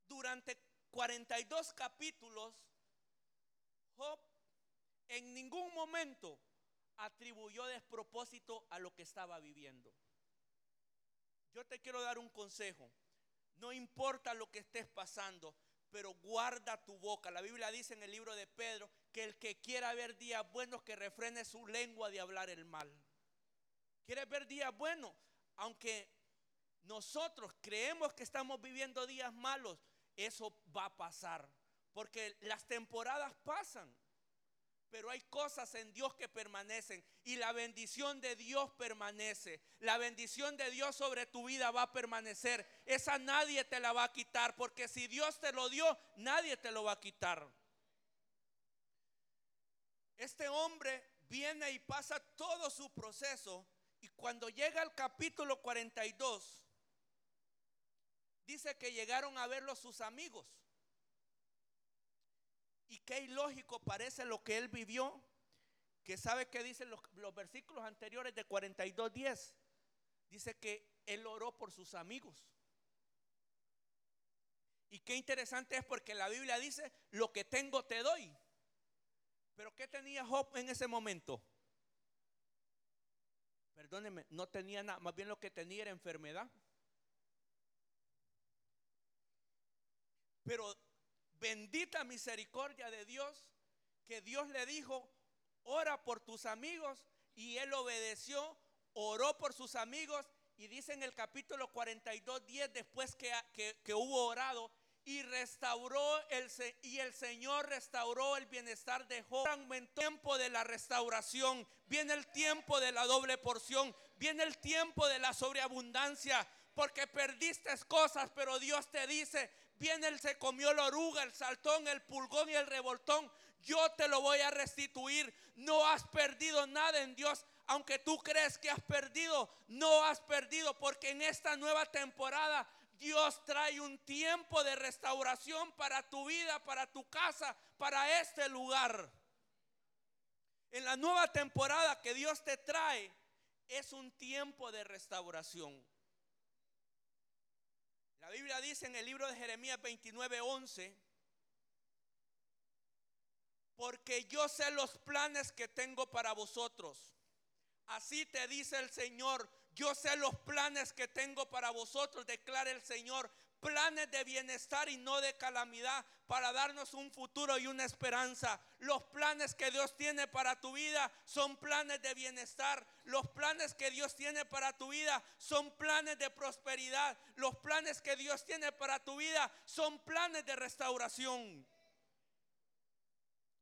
Durante 42 capítulos, Job en ningún momento atribuyó despropósito a lo que estaba viviendo. Yo te quiero dar un consejo. No importa lo que estés pasando, pero guarda tu boca. La Biblia dice en el libro de Pedro que el que quiera ver días buenos que refrene su lengua de hablar el mal. ¿Quieres ver días buenos? Aunque nosotros creemos que estamos viviendo días malos, eso va a pasar. Porque las temporadas pasan. Pero hay cosas en Dios que permanecen y la bendición de Dios permanece. La bendición de Dios sobre tu vida va a permanecer. Esa nadie te la va a quitar porque si Dios te lo dio, nadie te lo va a quitar. Este hombre viene y pasa todo su proceso y cuando llega al capítulo 42, dice que llegaron a verlo sus amigos. Y qué ilógico parece lo que él vivió, que sabe que dicen los, los versículos anteriores de 42.10. Dice que él oró por sus amigos. Y qué interesante es porque la Biblia dice, lo que tengo te doy. Pero ¿qué tenía Job en ese momento? Perdóneme, no tenía nada, más bien lo que tenía era enfermedad. Pero bendita misericordia de Dios que Dios le dijo, ora por tus amigos, y él obedeció, oró por sus amigos, y dice en el capítulo 42, 10, después que, que, que hubo orado, y restauró el y el Señor restauró el bienestar de Job. El tiempo de la restauración, viene el tiempo de la doble porción, viene el tiempo de la sobreabundancia, porque perdiste cosas, pero Dios te dice, viene el se comió la oruga, el saltón, el pulgón y el revoltón. Yo te lo voy a restituir. No has perdido nada en Dios. Aunque tú crees que has perdido, no has perdido porque en esta nueva temporada Dios trae un tiempo de restauración para tu vida, para tu casa, para este lugar. En la nueva temporada que Dios te trae es un tiempo de restauración. La Biblia dice en el libro de Jeremías 29:11, porque yo sé los planes que tengo para vosotros. Así te dice el Señor, yo sé los planes que tengo para vosotros, declara el Señor. Planes de bienestar y no de calamidad para darnos un futuro y una esperanza. Los planes que Dios tiene para tu vida son planes de bienestar. Los planes que Dios tiene para tu vida son planes de prosperidad. Los planes que Dios tiene para tu vida son planes de restauración.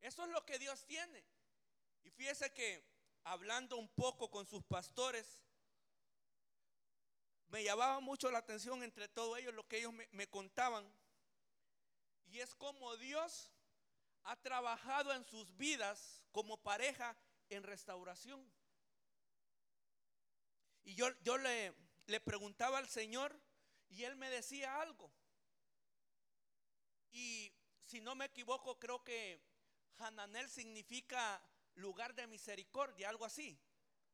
Eso es lo que Dios tiene. Y fíjese que hablando un poco con sus pastores, me llamaba mucho la atención entre todos ellos lo que ellos me, contaban. Y es como Dios ha trabajado en sus vidas como pareja en restauración. Y yo, yo le, le preguntaba al Señor y Él me decía algo. Y si no me equivoco, creo que Hananel significa lugar de misericordia, algo así.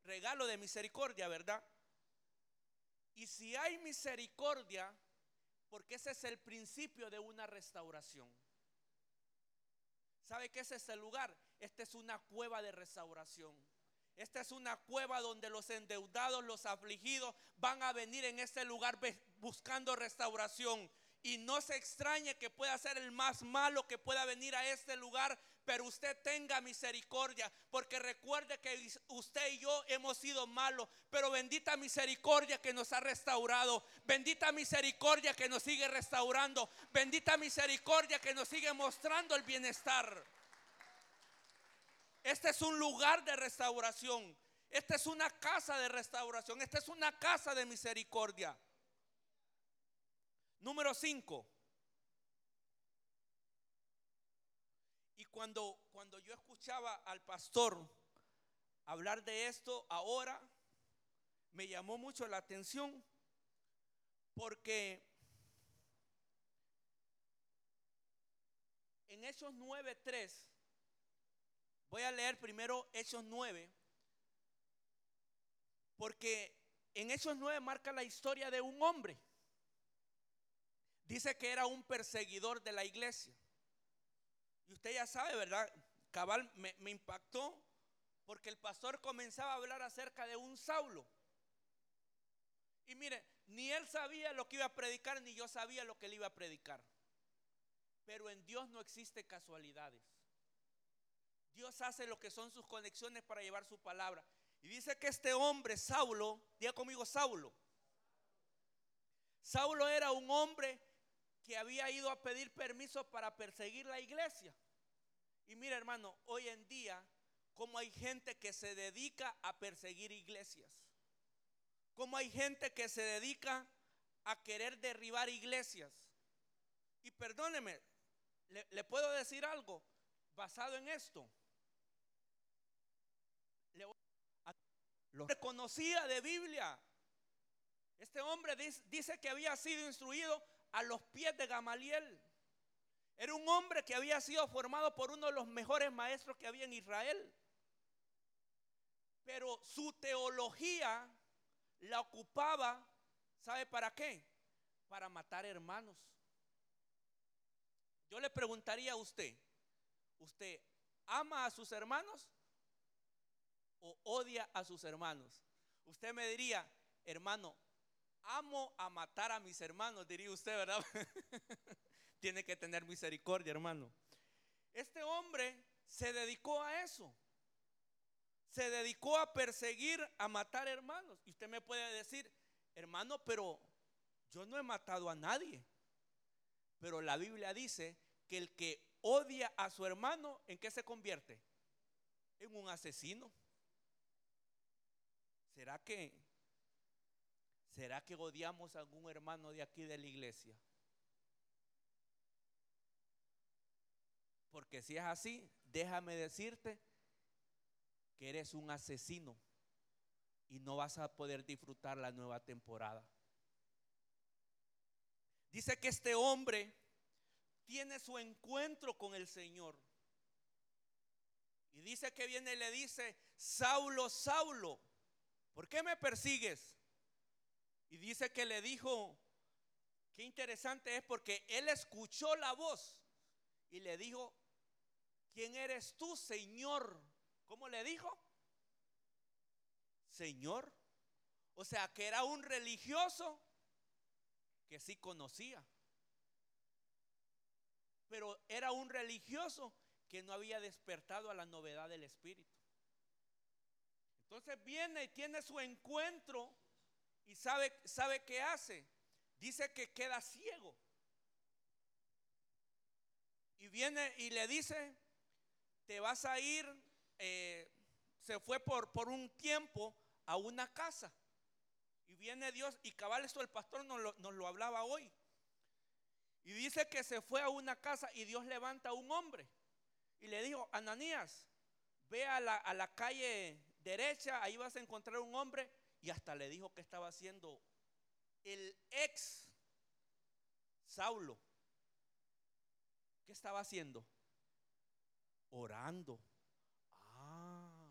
Regalo de misericordia, ¿verdad? Y si hay misericordia, porque ese es el principio de una restauración. ¿Sabe qué es este lugar? Esta es una cueva de restauración. Esta es una cueva donde los endeudados, los afligidos van a venir en este lugar buscando restauración. Y no se extrañe que pueda ser el más malo que pueda venir a este lugar pero usted tenga misericordia, porque recuerde que usted y yo hemos sido malos, pero bendita misericordia que nos ha restaurado, bendita misericordia que nos sigue restaurando, bendita misericordia que nos sigue mostrando el bienestar. Este es un lugar de restauración, esta es una casa de restauración, esta es una casa de misericordia. Número 5. Y cuando, cuando yo escuchaba al pastor hablar de esto ahora, me llamó mucho la atención porque en Hechos 9.3, voy a leer primero Hechos 9, porque en Hechos 9 marca la historia de un hombre. Dice que era un perseguidor de la iglesia. Y usted ya sabe, ¿verdad? Cabal me, impactó porque el pastor comenzaba a hablar acerca de un Saulo. Y mire, ni él sabía lo que iba a predicar, ni yo sabía lo que él iba a predicar. Pero en Dios no existe casualidades. Dios hace lo que son sus conexiones para llevar su palabra. Y dice que este hombre, Saulo, diga conmigo Saulo. Saulo era un hombre que había ido a pedir permiso para perseguir la iglesia. Y mira hermano, hoy en día, como hay gente que se dedica a perseguir iglesias, como hay gente que se dedica a querer derribar iglesias. Y perdóneme, le, le puedo decir algo basado en esto. Lo reconocía de Biblia. Este hombre dice que había sido instruido a los pies de Gamaliel. Era un hombre que había sido formado por uno de los mejores maestros que había en Israel. Pero su teología la ocupaba, ¿sabe para qué? Para matar hermanos. Yo le preguntaría a usted, ¿usted ama a sus hermanos o odia a sus hermanos? Usted me diría, hermano, amo a matar a mis hermanos, diría usted, ¿verdad? Tiene que tener misericordia, hermano. Este hombre se dedicó a eso. Se dedicó a perseguir, a matar hermanos. Y usted me puede decir, hermano, pero yo no he matado a nadie. Pero la Biblia dice que el que odia a su hermano, ¿en qué se convierte? En un asesino. ¿Será que será que odiamos a algún hermano de aquí de la iglesia? Porque si es así, déjame decirte que eres un asesino y no vas a poder disfrutar la nueva temporada. Dice que este hombre tiene su encuentro con el Señor. Y dice que viene y le dice, Saulo, Saulo, ¿por qué me persigues? Y dice que le dijo, qué interesante es porque él escuchó la voz y le dijo, ¿quién eres tú, Señor? ¿Cómo le dijo? Señor. O sea, que era un religioso que sí conocía. Pero era un religioso que no había despertado a la novedad del Espíritu. Entonces viene y tiene su encuentro y sabe, sabe qué hace. Dice que queda ciego. Y viene y le dice, te vas a ir, eh, se fue por, por un tiempo a una casa. Y viene Dios, y cabal esto el pastor nos lo, nos lo hablaba hoy. Y dice que se fue a una casa y Dios levanta a un hombre. Y le dijo, Ananías, ve a la, a la calle derecha, ahí vas a encontrar un hombre. Y hasta le dijo que estaba haciendo el ex Saulo. ¿Qué estaba haciendo? Orando. Ah.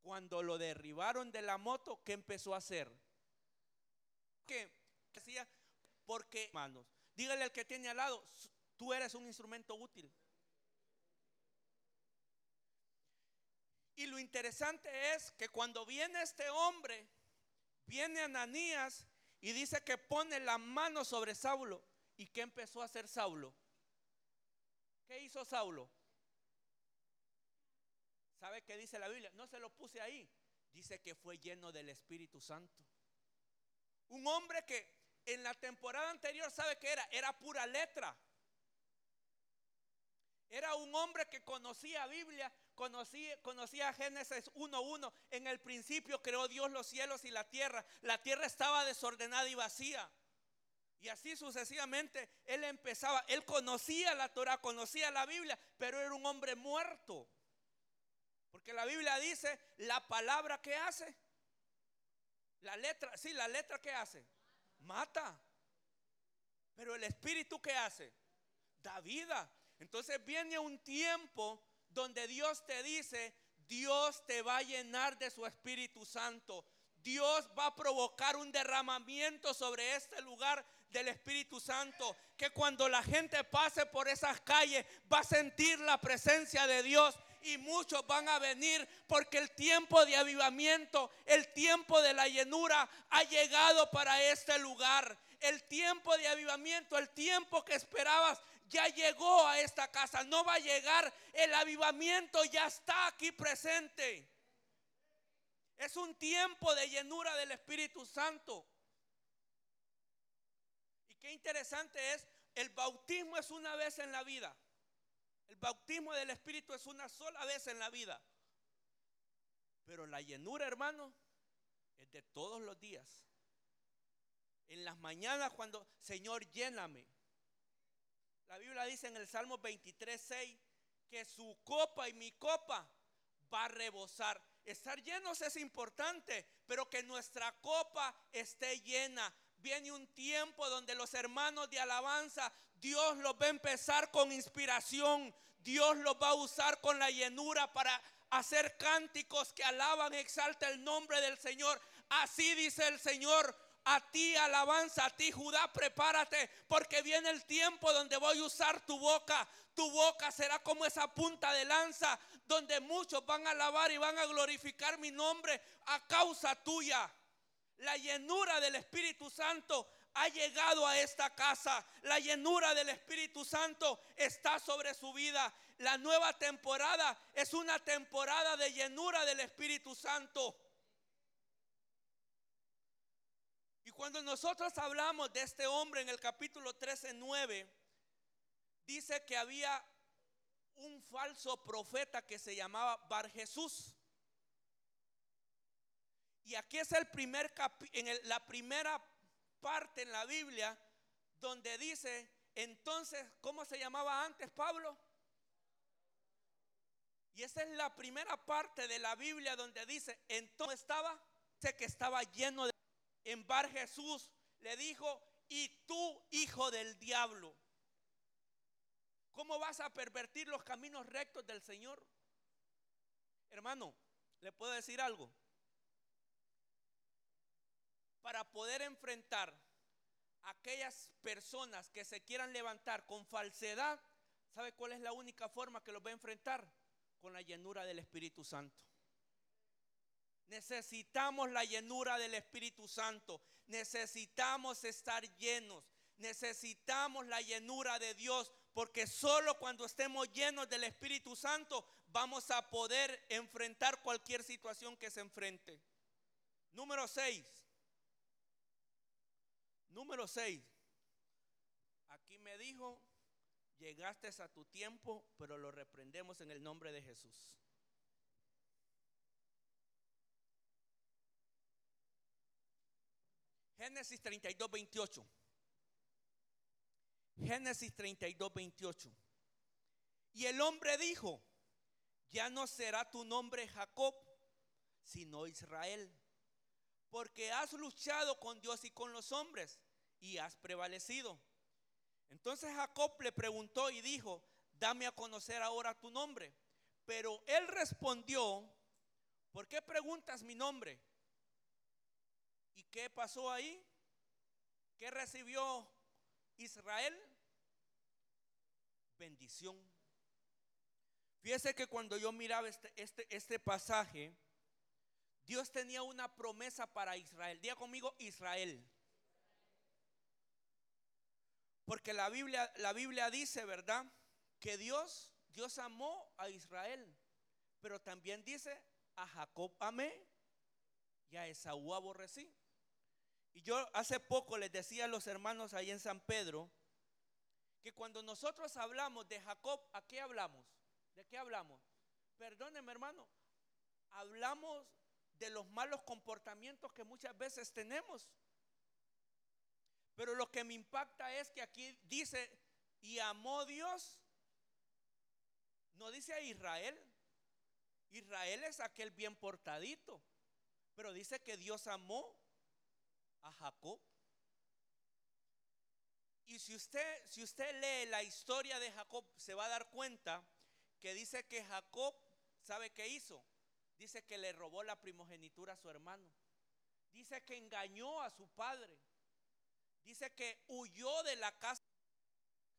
Cuando lo derribaron de la moto, ¿qué empezó a hacer? ¿Qué decía? Porque, hermanos, dígale al que tiene al lado, tú eres un instrumento útil. Y lo interesante es que cuando viene este hombre, viene Ananías y dice que pone la mano sobre Saulo. ¿Y qué empezó a hacer Saulo? ¿Qué hizo Saulo? ¿Sabe qué dice la Biblia? No se lo puse ahí. Dice que fue lleno del Espíritu Santo. Un hombre que en la temporada anterior, ¿sabe qué era? Era pura letra. Era un hombre que conocía Biblia, conocía, conocía Génesis 1.1. En el principio creó Dios los cielos y la tierra. La tierra estaba desordenada y vacía. Y así sucesivamente él empezaba, él conocía la Torah, conocía la Biblia, pero era un hombre muerto. Porque la Biblia dice, la palabra que hace, la letra, sí, la letra que hace, mata. Pero el espíritu que hace, da vida. Entonces viene un tiempo donde Dios te dice, Dios te va a llenar de su Espíritu Santo. Dios va a provocar un derramamiento sobre este lugar del Espíritu Santo, que cuando la gente pase por esas calles va a sentir la presencia de Dios y muchos van a venir porque el tiempo de avivamiento, el tiempo de la llenura ha llegado para este lugar. El tiempo de avivamiento, el tiempo que esperabas ya llegó a esta casa. No va a llegar, el avivamiento ya está aquí presente. Es un tiempo de llenura del Espíritu Santo. Y qué interesante es, el bautismo es una vez en la vida. El bautismo del Espíritu es una sola vez en la vida. Pero la llenura, hermano, es de todos los días. En las mañanas cuando, Señor, lléname. La Biblia dice en el Salmo 23, 6, que su copa y mi copa va a rebosar. Estar llenos es importante, pero que nuestra copa esté llena. Viene un tiempo donde los hermanos de alabanza, Dios los va a empezar con inspiración. Dios los va a usar con la llenura para hacer cánticos que alaban y exalta el nombre del Señor. Así dice el Señor. A ti alabanza, a ti Judá, prepárate, porque viene el tiempo donde voy a usar tu boca. Tu boca será como esa punta de lanza donde muchos van a alabar y van a glorificar mi nombre a causa tuya. La llenura del Espíritu Santo ha llegado a esta casa. La llenura del Espíritu Santo está sobre su vida. La nueva temporada es una temporada de llenura del Espíritu Santo. Y cuando nosotros hablamos de este hombre en el capítulo 13, 9, dice que había un falso profeta que se llamaba Bar Jesús. Y aquí es el primer en la primera parte en la Biblia donde dice, entonces, ¿cómo se llamaba antes Pablo? Y esa es la primera parte de la Biblia donde dice, entonces estaba, sé que estaba lleno de... En Bar Jesús le dijo, y tú, hijo del diablo, ¿cómo vas a pervertir los caminos rectos del Señor? Hermano, ¿le puedo decir algo? para poder enfrentar a aquellas personas que se quieran levantar con falsedad, ¿sabe cuál es la única forma que los va a enfrentar? Con la llenura del Espíritu Santo. Necesitamos la llenura del Espíritu Santo. Necesitamos estar llenos. Necesitamos la llenura de Dios. Porque solo cuando estemos llenos del Espíritu Santo vamos a poder enfrentar cualquier situación que se enfrente. Número 6. Número 6. Aquí me dijo, llegaste a tu tiempo, pero lo reprendemos en el nombre de Jesús. Génesis 32, 28. Génesis 32, 28. Y el hombre dijo, ya no será tu nombre Jacob, sino Israel porque has luchado con Dios y con los hombres y has prevalecido. Entonces Jacob le preguntó y dijo, dame a conocer ahora tu nombre. Pero él respondió, ¿por qué preguntas mi nombre? ¿Y qué pasó ahí? ¿Qué recibió Israel? Bendición. Fíjese que cuando yo miraba este, este, este pasaje, Dios tenía una promesa para Israel. Diga conmigo Israel. Porque la Biblia, la Biblia dice, ¿verdad? Que Dios, Dios amó a Israel. Pero también dice, a Jacob amé y a Esaú aborrecí. Y yo hace poco les decía a los hermanos ahí en San Pedro que cuando nosotros hablamos de Jacob, ¿a qué hablamos? ¿De qué hablamos? Perdónenme hermano, hablamos de los malos comportamientos que muchas veces tenemos. Pero lo que me impacta es que aquí dice, y amó Dios, no dice a Israel. Israel es aquel bien portadito, pero dice que Dios amó a Jacob. Y si usted, si usted lee la historia de Jacob, se va a dar cuenta que dice que Jacob, ¿sabe qué hizo? Dice que le robó la primogenitura a su hermano. Dice que engañó a su padre. Dice que huyó de la casa.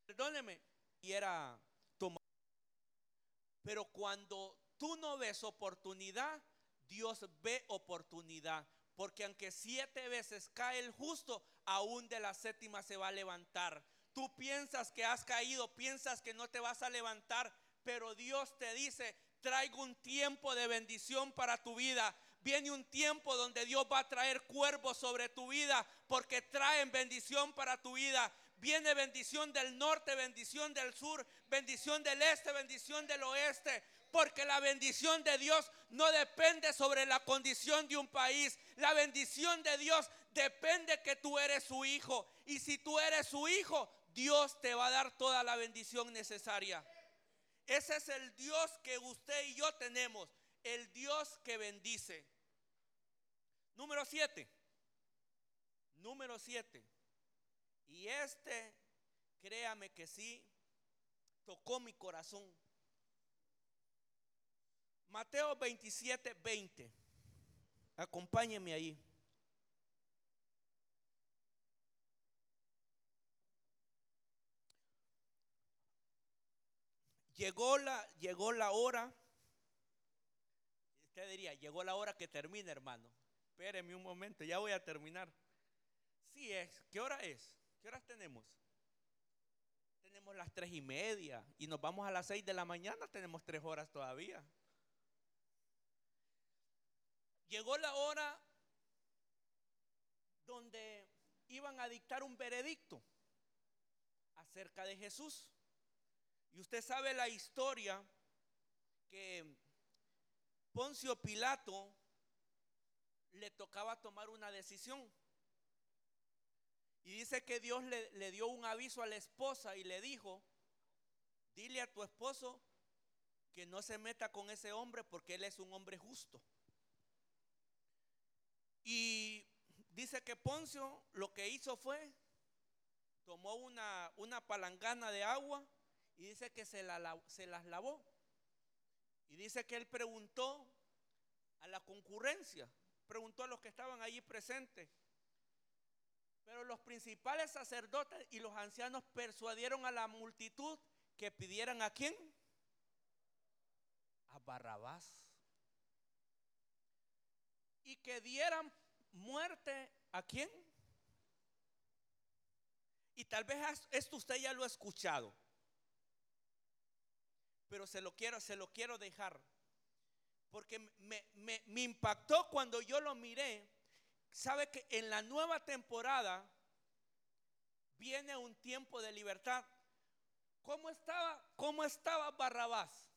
Perdóneme. Y era tomado. Pero cuando tú no ves oportunidad, Dios ve oportunidad. Porque aunque siete veces cae el justo, aún de la séptima se va a levantar. Tú piensas que has caído, piensas que no te vas a levantar, pero Dios te dice, traigo un tiempo de bendición para tu vida. Viene un tiempo donde Dios va a traer cuervos sobre tu vida porque traen bendición para tu vida. Viene bendición del norte, bendición del sur, bendición del este, bendición del oeste. Porque la bendición de Dios no depende sobre la condición de un país. La bendición de Dios depende que tú eres su hijo. Y si tú eres su hijo, Dios te va a dar toda la bendición necesaria. Ese es el Dios que usted y yo tenemos, el Dios que bendice. Número siete. Número siete. Y este, créame que sí, tocó mi corazón. Mateo 27, 20. Acompáñeme ahí. Llegó la, llegó la hora. Usted diría, llegó la hora que termine, hermano. Espéreme un momento, ya voy a terminar. Sí, es. ¿Qué hora es? ¿Qué horas tenemos? Tenemos las tres y media y nos vamos a las seis de la mañana, tenemos tres horas todavía. Llegó la hora donde iban a dictar un veredicto acerca de Jesús. Y usted sabe la historia que Poncio Pilato le tocaba tomar una decisión. Y dice que Dios le, le, dio un aviso a la esposa y le dijo, dile a tu esposo que no se meta con ese hombre porque él es un hombre justo. Y dice que Poncio lo que hizo fue, tomó una, una palangana de agua y dice que se, la, se las lavó. Y dice que él preguntó a la concurrencia, preguntó a los que estaban allí presentes. Pero los principales sacerdotes y los ancianos persuadieron a la multitud que pidieran a quién? A Barrabás. Y que dieran muerte a quién? Y tal vez esto usted ya lo ha escuchado. Pero se lo quiero, se lo quiero dejar. Porque me, me, impactó cuando yo lo miré. Sabe que en la nueva temporada viene un tiempo de libertad. ¿Cómo estaba, cómo estaba Barrabás?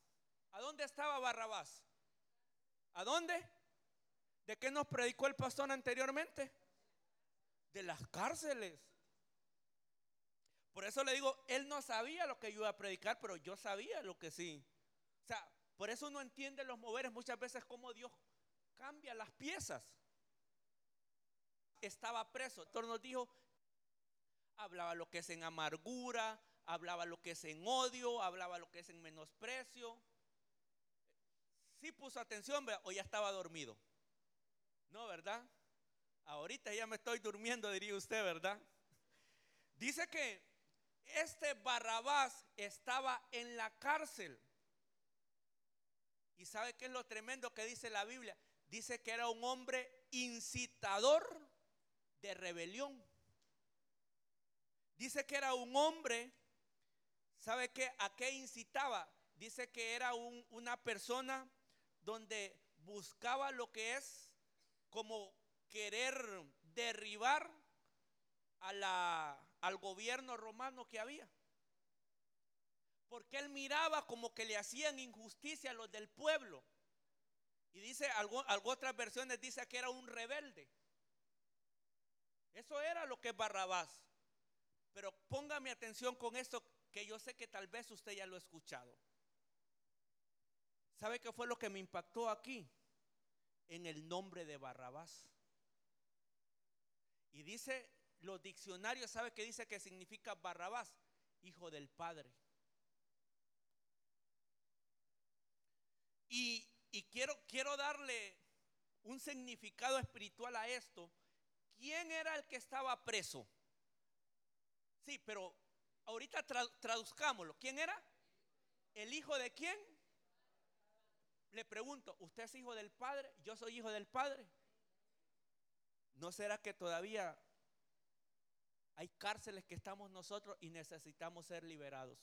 ¿A dónde estaba Barrabás? ¿A dónde? ¿De qué nos predicó el pastor anteriormente? De las cárceles. Por eso le digo, él no sabía lo que yo iba a predicar, pero yo sabía lo que sí. O sea, por eso uno entiende los moveres muchas veces como Dios cambia las piezas. Estaba preso. Entonces nos dijo, hablaba lo que es en amargura, hablaba lo que es en odio, hablaba lo que es en menosprecio. Sí puso atención, o ya estaba dormido. No, ¿verdad? Ahorita ya me estoy durmiendo, diría usted, ¿verdad? Dice que este Barrabás estaba en la cárcel. ¿Y sabe qué es lo tremendo que dice la Biblia? Dice que era un hombre incitador de rebelión. Dice que era un hombre, ¿sabe qué? ¿A qué incitaba? Dice que era una persona donde buscaba lo que es como querer derribar al gobierno romano que había. Porque él miraba como que le hacían injusticia a los del pueblo. Y dice, algo, otras versiones dice que era un rebelde. Eso era lo que es Barrabás. Pero póngame atención con esto que yo sé que tal vez usted ya lo ha escuchado. ¿Sabe qué fue lo que me impactó aquí? En el nombre de Barrabás. Y dice, los diccionarios, ¿sabe qué dice que significa Barrabás? Hijo del Padre. Y, y quiero, quiero darle un significado espiritual a esto. ¿Quién era el que estaba preso? Sí, pero ahorita traduzcámoslo. ¿Quién era? ¿El hijo de quién? Le pregunto, ¿usted es hijo del Padre? Yo soy hijo del Padre. ¿No será que todavía hay cárceles que estamos nosotros y necesitamos ser liberados?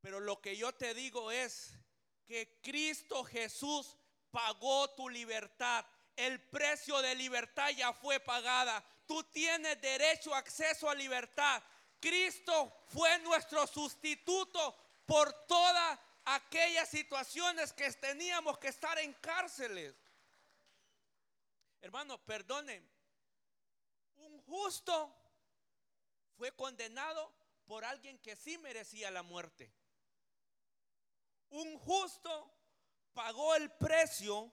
Pero lo que yo te digo es que Cristo Jesús pagó tu libertad. El precio de libertad ya fue pagada. Tú tienes derecho acceso a libertad. Cristo fue nuestro sustituto por toda aquellas situaciones que teníamos que estar en cárceles. Hermano, perdonen. Un justo fue condenado por alguien que sí merecía la muerte. Un justo pagó el precio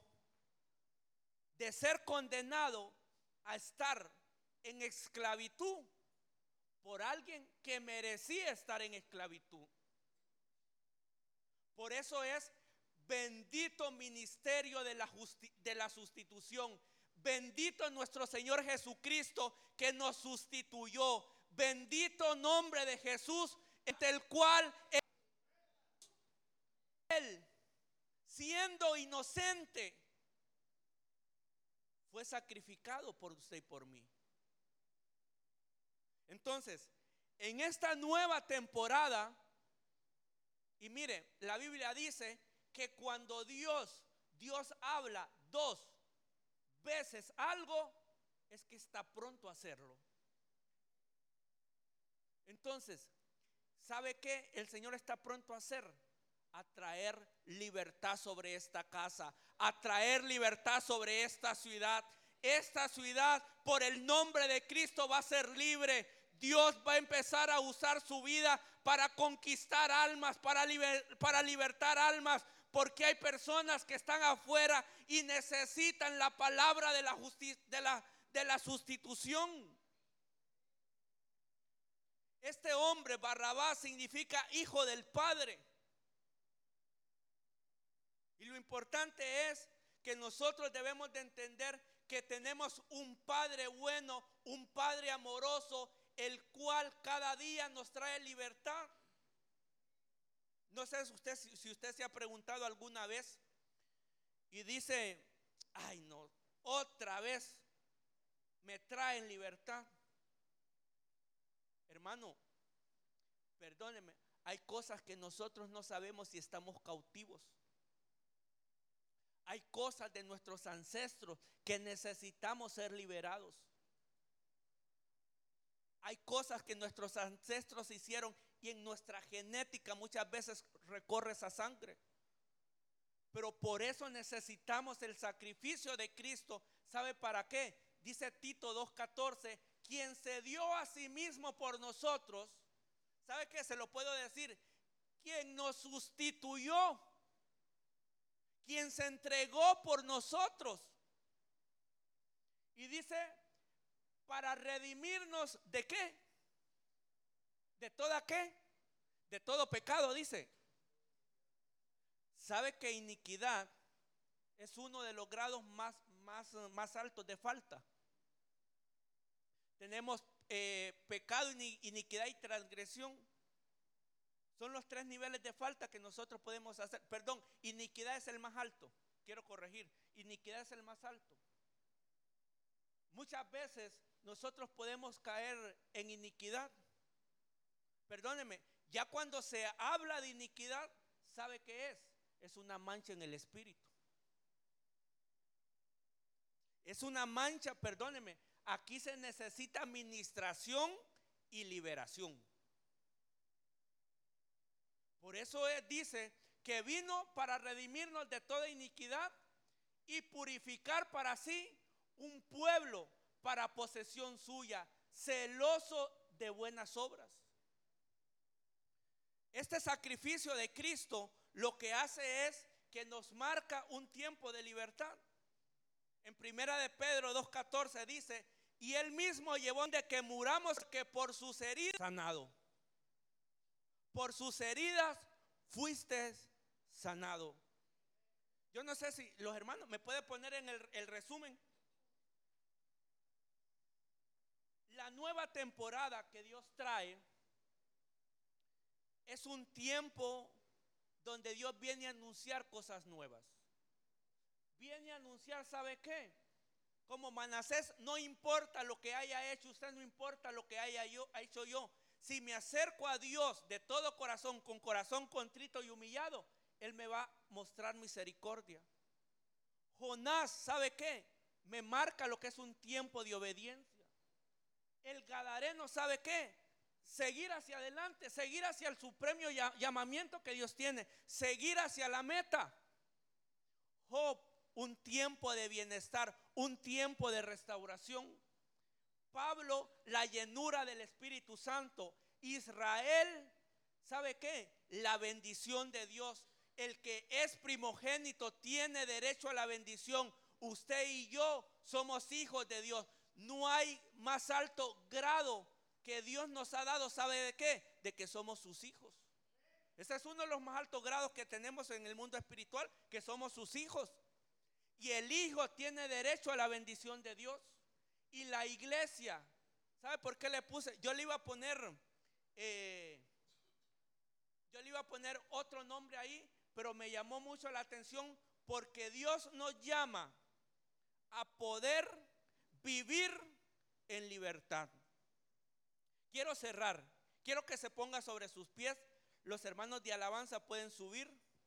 de ser condenado a estar en esclavitud por alguien que merecía estar en esclavitud. Por eso es bendito ministerio de la, de la sustitución. Bendito nuestro Señor Jesucristo que nos sustituyó. Bendito nombre de Jesús, el cual Él, siendo inocente, fue sacrificado por usted y por mí. Entonces, en esta nueva temporada, y mire, la Biblia dice que cuando Dios, Dios habla dos veces algo, es que está pronto a hacerlo. Entonces, ¿sabe qué? El Señor está pronto a hacer. A traer libertad sobre esta casa, a traer libertad sobre esta ciudad. Esta ciudad, por el nombre de Cristo, va a ser libre. Dios va a empezar a usar su vida para conquistar almas, para, para libertar almas, porque hay personas que están afuera y necesitan la palabra de la, de la, de la sustitución. Este hombre, Barrabás, significa hijo del Padre. Y lo importante es que nosotros debemos de entender que tenemos un Padre bueno, un Padre amoroso, el cual cada día nos trae libertad. No sé si usted, si usted se ha preguntado alguna vez y dice, ay no, otra vez me traen libertad. Hermano, perdóneme, hay cosas que nosotros no sabemos si estamos cautivos. Hay cosas de nuestros ancestros que necesitamos ser liberados. Hay cosas que nuestros ancestros hicieron y en nuestra genética muchas veces recorre esa sangre. Pero por eso necesitamos el sacrificio de Cristo. ¿Sabe para qué? Dice Tito 2.14, quien se dio a sí mismo por nosotros. ¿Sabe qué? Se lo puedo decir. Quien nos sustituyó. Quien se entregó por nosotros. Y dice, para redimirnos de qué? ¿De toda qué? De todo pecado, dice. ¿Sabe que iniquidad es uno de los grados más, más, más altos de falta? Tenemos eh, pecado, iniquidad y transgresión. Son los tres niveles de falta que nosotros podemos hacer. Perdón, iniquidad es el más alto. Quiero corregir. Iniquidad es el más alto. Muchas veces nosotros podemos caer en iniquidad. Perdóneme, ya cuando se habla de iniquidad, ¿sabe qué es? Es una mancha en el espíritu. Es una mancha, perdóneme, aquí se necesita administración y liberación. Por eso dice que vino para redimirnos de toda iniquidad y purificar para sí un pueblo para posesión suya, celoso de buenas obras. Este sacrificio de Cristo lo que hace es que nos marca un tiempo de libertad. En primera de Pedro 2.14 dice, y él mismo llevó de que muramos que por sus heridas sanado. Por sus heridas fuiste sanado. Yo no sé si los hermanos me pueden poner en el resumen. La nueva temporada que Dios trae es un tiempo donde Dios viene a anunciar cosas nuevas. Viene a anunciar, ¿sabe qué? Como Manasés, no importa lo que haya hecho usted, no importa lo que haya hecho yo. Si me acerco a Dios de todo corazón, con corazón contrito y humillado, Él me va a mostrar misericordia. Jonás, ¿sabe qué? Me marca lo que es un tiempo de obediencia. El Gadareno, ¿sabe qué? seguir hacia adelante, seguir hacia el supremo llamamiento que Dios tiene, seguir hacia la meta. Job, un tiempo de bienestar, un tiempo de restauración. Pablo, la llenura del Espíritu Santo. Israel, ¿sabe qué? La bendición de Dios. El que es primogénito tiene derecho a la bendición. Usted y yo somos hijos de Dios. No hay más alto grado que Dios nos ha dado, ¿sabe de qué? De que somos sus hijos. Ese es uno de los más altos grados que tenemos en el mundo espiritual, que somos sus hijos. Y el hijo tiene derecho a la bendición de Dios. Y la iglesia, ¿sabe por qué le puse? Yo le iba a poner, eh, yo le iba a poner otro nombre ahí, pero me llamó mucho la atención porque Dios nos llama a poder vivir en libertad. Quiero cerrar. Quiero que se ponga sobre sus pies. Los hermanos de alabanza pueden subir.